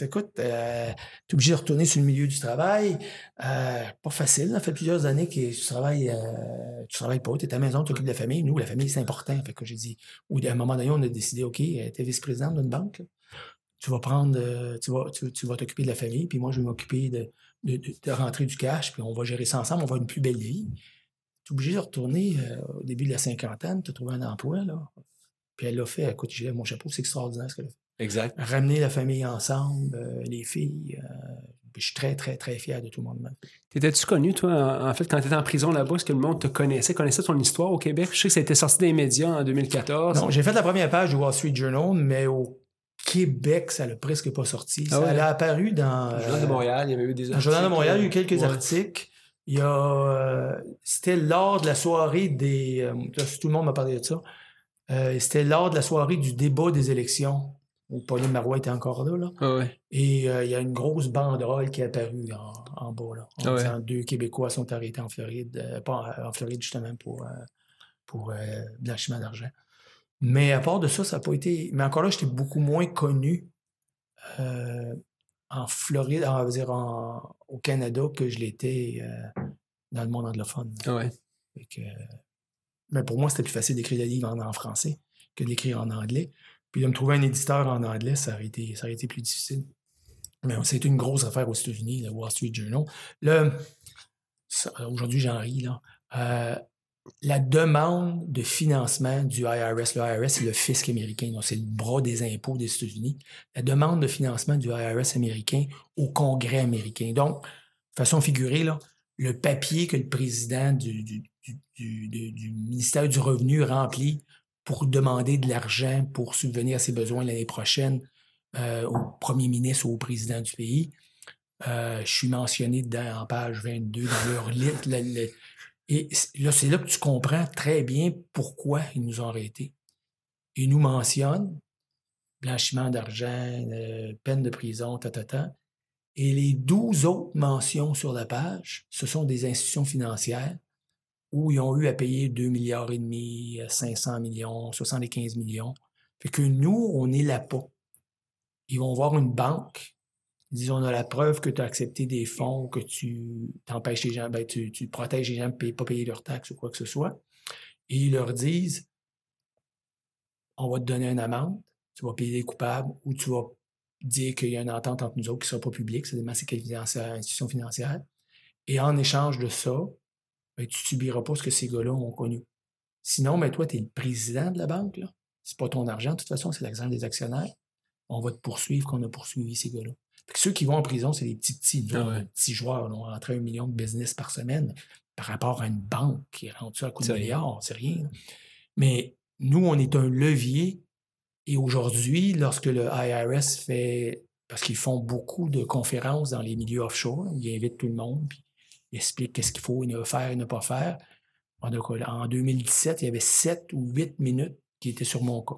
écoute, euh, tu es obligé de retourner sur le milieu du travail. Euh, pas facile. Ça fait plusieurs années que tu travailles, euh, tu travailles pas, tu es à la maison, tu t'occupes de la famille. Nous, la famille, c'est important. Fait que j'ai dit, à un moment donné, on a décidé, OK, tu es vice-président d'une banque. Tu vas prendre, tu vas, tu, vas t'occuper de la famille, puis moi, je vais m'occuper de, de, rentrer du cash, puis on va gérer ça ensemble, on va avoir une plus belle vie. Tu es obligé de retourner au début de la cinquantaine, tu as trouvé un emploi, là. Puis elle l'a fait, écoute, j'ai mon chapeau, c'est extraordinaire ce qu'elle a fait. Exact. Ramener la famille ensemble, euh, les filles. Euh, je suis très, très, très fier de tout le monde. T'étais-tu connu, toi, en, fait, quand tu étais en prison là-bas, est-ce que le monde te connaissait, connaissait ton histoire au Québec? Je sais que ça a été sorti des médias en 2014. Non, j'ai fait la première page du Wall Street Journal, mais au Québec, ça l'a presque pas sorti. Ah ça a apparu dans. Le Journal de Montréal, il y avait eu des articles. Dans le Journal de Montréal, il y a eu quelques articles. Il y a. c'était lors de la soirée des. tout le monde m'a parlé de ça. c'était lors de la soirée du débat des élections où Pauline Marois était encore là. là. Ah Et euh, il y a une grosse banderole qui est apparue en, bas. Là, en ah deux Québécois sont arrêtés en Floride, euh, pas en, Floride justement pour, euh, pour blanchiment d'argent. Mais à part de ça, ça n'a pas été. Mais encore là, j'étais beaucoup moins connu en Floride, on va dire au Canada, que je l'étais dans le monde anglophone. Ah mais pour moi, c'était plus facile d'écrire des livres en français que d'écrire en anglais. Puis de me trouver un éditeur en anglais, ça aurait été, ça été plus difficile. Mais c'était une grosse affaire aux États-Unis, le Wall Street Journal. Aujourd'hui, j'en ris. Là. Euh, la demande de financement du IRS, le IRS, c'est le fisc américain, c'est le bras des impôts des États-Unis. La demande de financement du IRS américain au Congrès américain. Donc, façon figurée, là, le papier que le président du ministère du Revenu remplit pour demander de l'argent pour subvenir à ses besoins l'année prochaine euh, au premier ministre ou au président du pays. Euh, je suis mentionné dedans en page 22 dans leur liste. et là, c'est là que tu comprends très bien pourquoi ils nous ont arrêtés. Ils nous mentionnent blanchiment d'argent, euh, peine de prison, ta, ta, ta. Et les 12 autres mentions sur la page, ce sont des institutions financières où ils ont eu à payer 2 milliards et demi, 500 millions, 75 millions. Fait que nous, on est là pas. Ils vont voir une banque, ils disent on a la preuve que tu as accepté des fonds, que tu t'empêches les gens, ben, tu, protèges les gens de ne pas payer leurs taxes ou quoi que ce soit. Et ils leur disent on va te donner une amende, tu vas payer les coupables ou tu vas dire qu'il y a une entente entre nous autres qui ne sera pas publique, c'est des institutions financières. Et en échange de ça, ben, tu subiras pas ce que ces gars-là ont connu. Sinon, ben, toi, tu es le président de la banque. Là. C'est pas ton argent, de toute façon, c'est l'argent des actionnaires. On va te poursuivre qu'on a poursuivi ces gars-là. Ceux qui vont en prison, c'est les petits petits, ah petits joueurs. On rentre un million de business par semaine par rapport à une banque qui rentre ça à coup de milliards, c'est rien. Mais nous, on est un levier. Et aujourd'hui, lorsque le IRS fait, parce qu'ils font beaucoup de conférences dans les milieux offshore, ils invitent tout le monde, puis explique qu'est-ce qu'il faut faire et ne pas faire. En 2017, il y avait 7 ou 8 minutes qui étaient sur mon cas.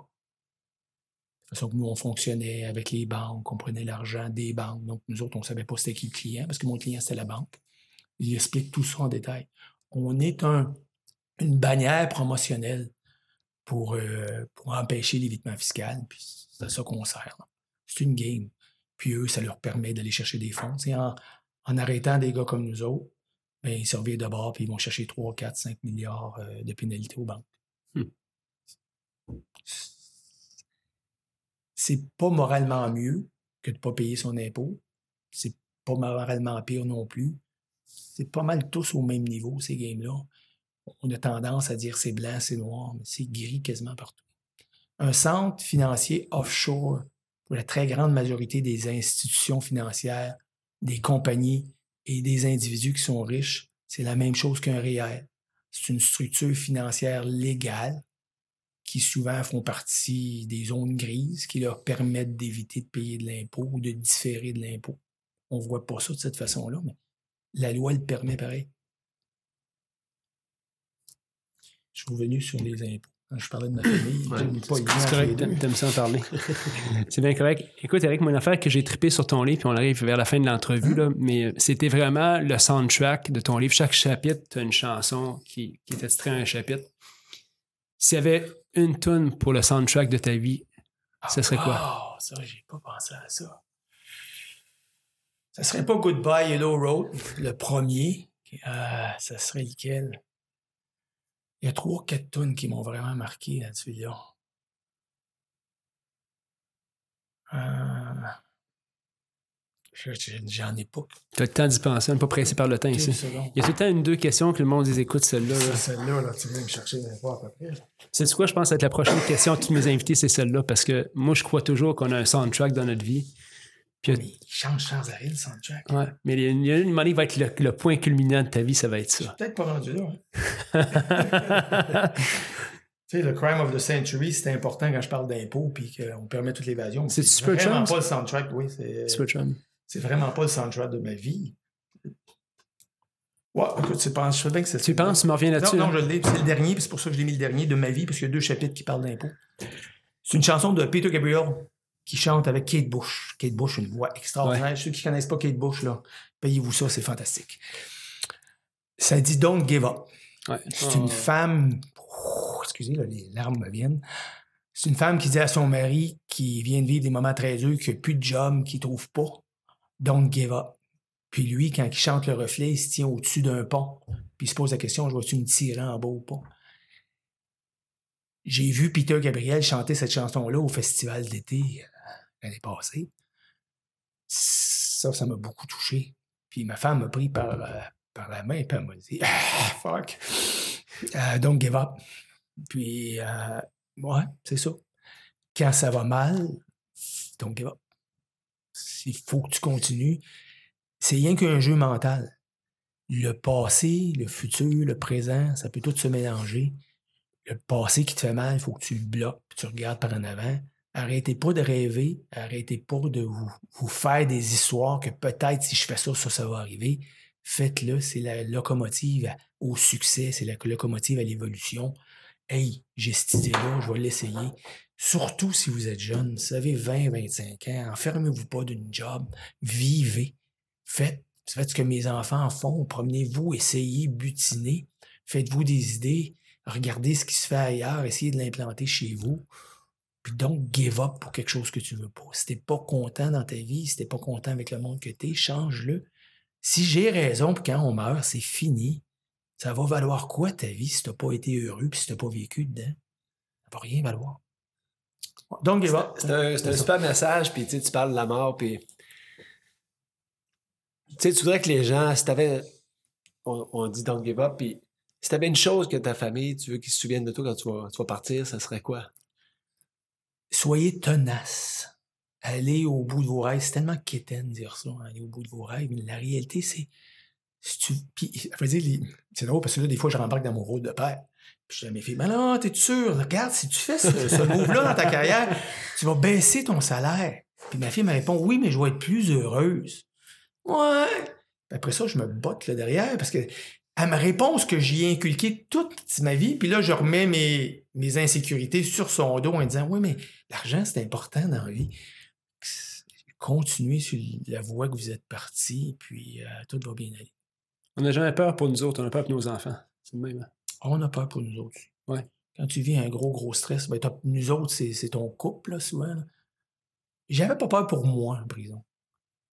De façon que nous, on fonctionnait avec les banques, on prenait l'argent des banques. Donc, nous autres, on ne savait pas c'était qui le client, parce que mon client, c'était la banque. Il explique tout ça en détail. On est un, une bannière promotionnelle pour, euh, empêcher l'évitement fiscal. Puis c'est à ça qu'on sert. C'est une game. Puis eux, ça leur permet d'aller chercher des fonds. En, en arrêtant des gars comme nous autres, ben, ils se revirent de bord puis ils vont chercher 3, 4, 5 milliards euh, de pénalités aux banques. Hmm. C'est pas moralement mieux que de ne pas payer son impôt. C'est pas moralement pire non plus. C'est pas mal tous au même niveau, ces games-là. On a tendance à dire c'est blanc, c'est noir, mais c'est gris quasiment partout. Un centre financier offshore, pour la très grande majorité des institutions financières, des compagnies et des individus qui sont riches, c'est la même chose qu'un réel. C'est une structure financière légale qui souvent font partie des zones grises qui leur permettent d'éviter de payer de l'impôt ou de différer de l'impôt. On ne voit pas ça de cette façon-là, mais la loi le permet pareil. Je suis revenu sur les impôts. Quand je parlais de ma famille, Ouais, C'est correct, t'aimes- ça en parler. c'est bien correct. Écoute, Eric, mon affaire que j'ai trippé sur ton livre, puis on arrive vers la fin de l'entrevue, là, mais euh, c'était vraiment le soundtrack de ton livre. Chaque chapitre, tu as une chanson qui, qui est extrait à un chapitre. S'il y avait une tune pour le soundtrack de ta vie, ce serait quoi? Ah, ça, j'ai pas pensé à ça. Ça serait pas Goodbye Yellow Road, le premier. Euh, ça serait lequel? Il y a trois, quatre tunes qui m'ont vraiment marqué là-dessus. Là. Euh, je- je- J'en ai pas. Tu as le temps d'y penser, on n'est pas pressé par le temps ici. secondes. Il y a tout le temps une, deux questions que le monde les écoute, celle-là. Celle-là, là, tu viens me chercher pas à peu près. C'est quoi, je pense, être la prochaine question de tous mes invités, c'est celle-là, parce que moi, je crois toujours qu'on a un soundtrack dans notre vie. Puis, Mais il change sans arrêt le soundtrack. ouais, mais il y a une, il va être le, le point culminant de ta vie, ça va être Je suis ça. peut-être pas rendu là. hein. Tu sais, le crime of the century, c'est important quand je parle d'impôts puis qu'on permet toute l'évasion. C'est Super vraiment pas le soundtrack, oui. C'est chum. c'est vraiment pas le soundtrack de ma vie. Ouais, écoute, tu penses, je sais bien que c'est Tu penses, tu m'en reviens Non, là-dessus? non, hein? je l'ai. C'est le dernier, puis c'est pour ça que je l'ai mis le dernier de ma vie, parce qu'il y a deux chapitres qui parlent d'impôts. C'est une chanson de Peter Gabriel qui chante avec Kate Bush. Kate Bush, une voix extraordinaire. Ceux qui connaissent pas Kate Bush, là, payez-vous ça, c'est fantastique. Ça dit Don't give up. Ouais. C'est Oh. une femme. Ouh, excusez, là, les larmes me viennent. C'est une femme qui dit à son mari qui vient de vivre des moments très durs, qui n'a plus de job, qui ne trouve pas. Don't give up. Puis lui, quand il chante le reflet, il se tient au-dessus d'un pont. Puis il se pose la question, je vais-tu me tirer en bas ou pas? J'ai vu Peter Gabriel chanter cette chanson-là au festival d'été euh, l'année passée. Ça, ça m'a beaucoup touché. Puis ma femme m'a pris par, euh, par la main, puis elle m'a dit Ah, fuck. Euh, give up. Puis, euh, ouais, c'est ça. Quand ça va mal, don't give up. Il faut que tu continues. C'est rien qu'un jeu mental. Le passé, le futur, le présent, ça peut tout se mélanger. Le passé qui te fait mal, il faut que tu le bloques, puis tu regardes par en avant. Arrêtez pas de rêver, arrêtez pas de vous, vous faire des histoires que peut-être si je fais ça, ça, ça va arriver. Faites-le, c'est la locomotive au succès, c'est la locomotive à l'évolution. Hey, j'ai cette idée-là, je vais l'essayer. Surtout si vous êtes jeune, vous avez 20, 25 ans, enfermez-vous pas d'une job, vivez. Faites, faites ce que mes enfants font, promenez-vous, essayez, butinez, faites-vous des idées, regardez ce qui se fait ailleurs, essayez de l'implanter chez vous. Puis donc, give up pour quelque chose que tu veux pas. Si t'es pas content dans ta vie, si t'es pas content avec le monde que t'es, change-le. Si j'ai raison, puis quand on meurt, c'est fini. Ça va valoir quoi ta vie si t'as pas été heureux puis si t'as pas vécu dedans? Ça va rien valoir. Donc, give up. C'est un, c'est un super message, puis tu parles de la mort, puis. Tu sais, tu voudrais que les gens, si t'avais. On, on dit don't give up, puis si t'avais une chose que ta famille, tu veux qu'ils se souviennent de toi quand tu vas, tu vas partir, ça serait quoi? Soyez tenace. Allez au bout de vos rêves. C'est tellement quétaine de dire ça, hein, aller au bout de vos rêves. Mais la réalité, c'est. c'est drôle parce que là, des fois, je rembarque dans mon rôle de père. Puis je mes filles, mais non, t'es sûr? Regarde, si tu fais ce, ce move-là dans ta carrière, tu vas baisser ton salaire. Puis ma fille me répond, oui, mais je vais être plus heureuse. Ouais. Après ça, je me botte là derrière parce que elle me répond ce que j'y ai inculqué toute ma vie. Puis là, je remets mes, mes insécurités sur son dos en disant, oui, mais l'argent, c'est important dans la vie. Continuez sur la voie que vous êtes parti, puis euh, tout va bien aller. On n'a jamais peur pour nous autres, on a peur pour nos enfants. C'est le même. hein? On a peur pour nous autres. Ouais. quand tu vis un gros, gros stress, ben, nous autres, c'est ton couple, là, souvent. J'avais pas peur pour moi en prison.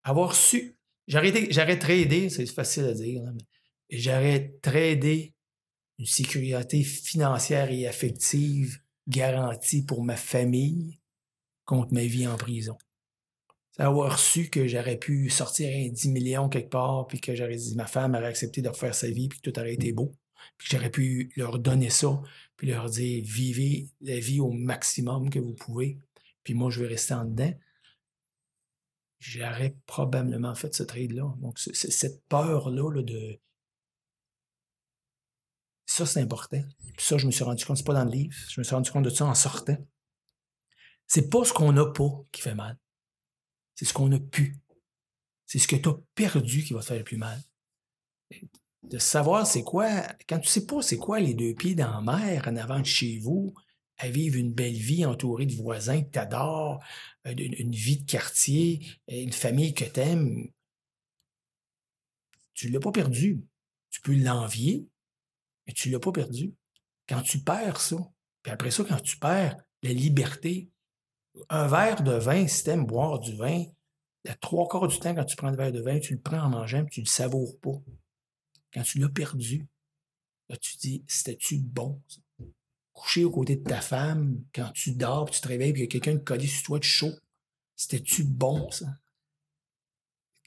Avoir su, j'aurais tradé, c'est facile à dire, mais j'aurais tradé une sécurité financière et affective garantie pour ma famille contre ma vie en prison. Avoir su que j'aurais pu sortir un 10 millions quelque part, puis que j'aurais dit ma femme aurait accepté de refaire sa vie, puis que tout aurait été beau, puis que j'aurais pu leur donner ça, puis leur dire vivez la vie au maximum que vous pouvez, puis moi je vais rester en dedans. J'aurais probablement fait ce trade-là. Donc, cette peur-là de. Ça, c'est important. Ça, je me suis rendu compte, c'est pas dans le livre. Je me suis rendu compte de ça en sortant. C'est pas ce qu'on n'a pas qui fait mal. C'est ce qu'on a pu. C'est ce que tu as perdu qui va te faire le plus mal. De savoir c'est quoi, quand tu sais pas c'est quoi les deux pieds dans la mer en avant de chez vous, à vivre une belle vie entourée de voisins que tu adores, euh, une, vie de quartier, une famille que tu aimes, tu ne l'as pas perdu. Tu peux l'envier, mais tu ne l'as pas perdu. Quand tu perds ça, puis après ça, quand tu perds la liberté, un verre de vin, si tu aimes boire du vin, la trois quarts du temps, quand tu prends un verre de vin, tu le prends en mangeant, puis tu ne le savoures pas. Quand tu l'as perdu, là, tu dis, c'était-tu bon, ça? Coucher aux côtés de ta femme, quand tu dors, puis tu te réveilles, puis il y a quelqu'un collé sur toi de chaud. C'était-tu bon, ça?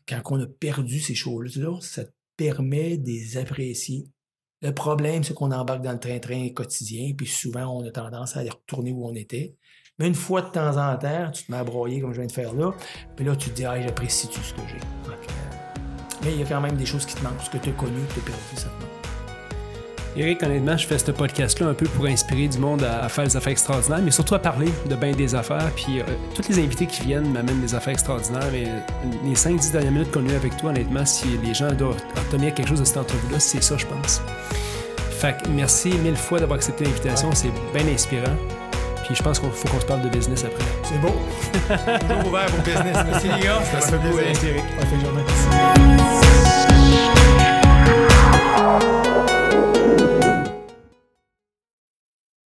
Quand on a perdu ces choses-là, ça te permet de les apprécier. Le problème, c'est qu'on embarque dans le train-train quotidien, puis souvent, on a tendance à aller retourner où on était. Mais une fois de temps en temps, tu te mets à broyer comme je viens de faire là, puis là, tu te dis, ah, j'apprécie tout ce que j'ai? Mais il y a quand même des choses qui te manquent, ce que tu as connu, que tu as perdu, ça. Eric, honnêtement, je fais ce podcast-là un peu pour inspirer du monde à, faire des affaires extraordinaires, mais surtout à parler de bien des affaires. Puis euh, tous les invités qui viennent m'amènent des affaires extraordinaires. Mais les 5-10 dernières minutes qu'on a eu avec toi, honnêtement, si les gens doivent obtenir quelque chose de cette entrevue-là, c'est ça, je pense. Fait que merci mille fois d'avoir accepté l'invitation. C'est bien inspirant. Puis je pense qu'il faut qu'on se parle de business après. C'est beau. Toujours ouvert pour business. Merci les gars. Ça fait Eric. Bonne journée.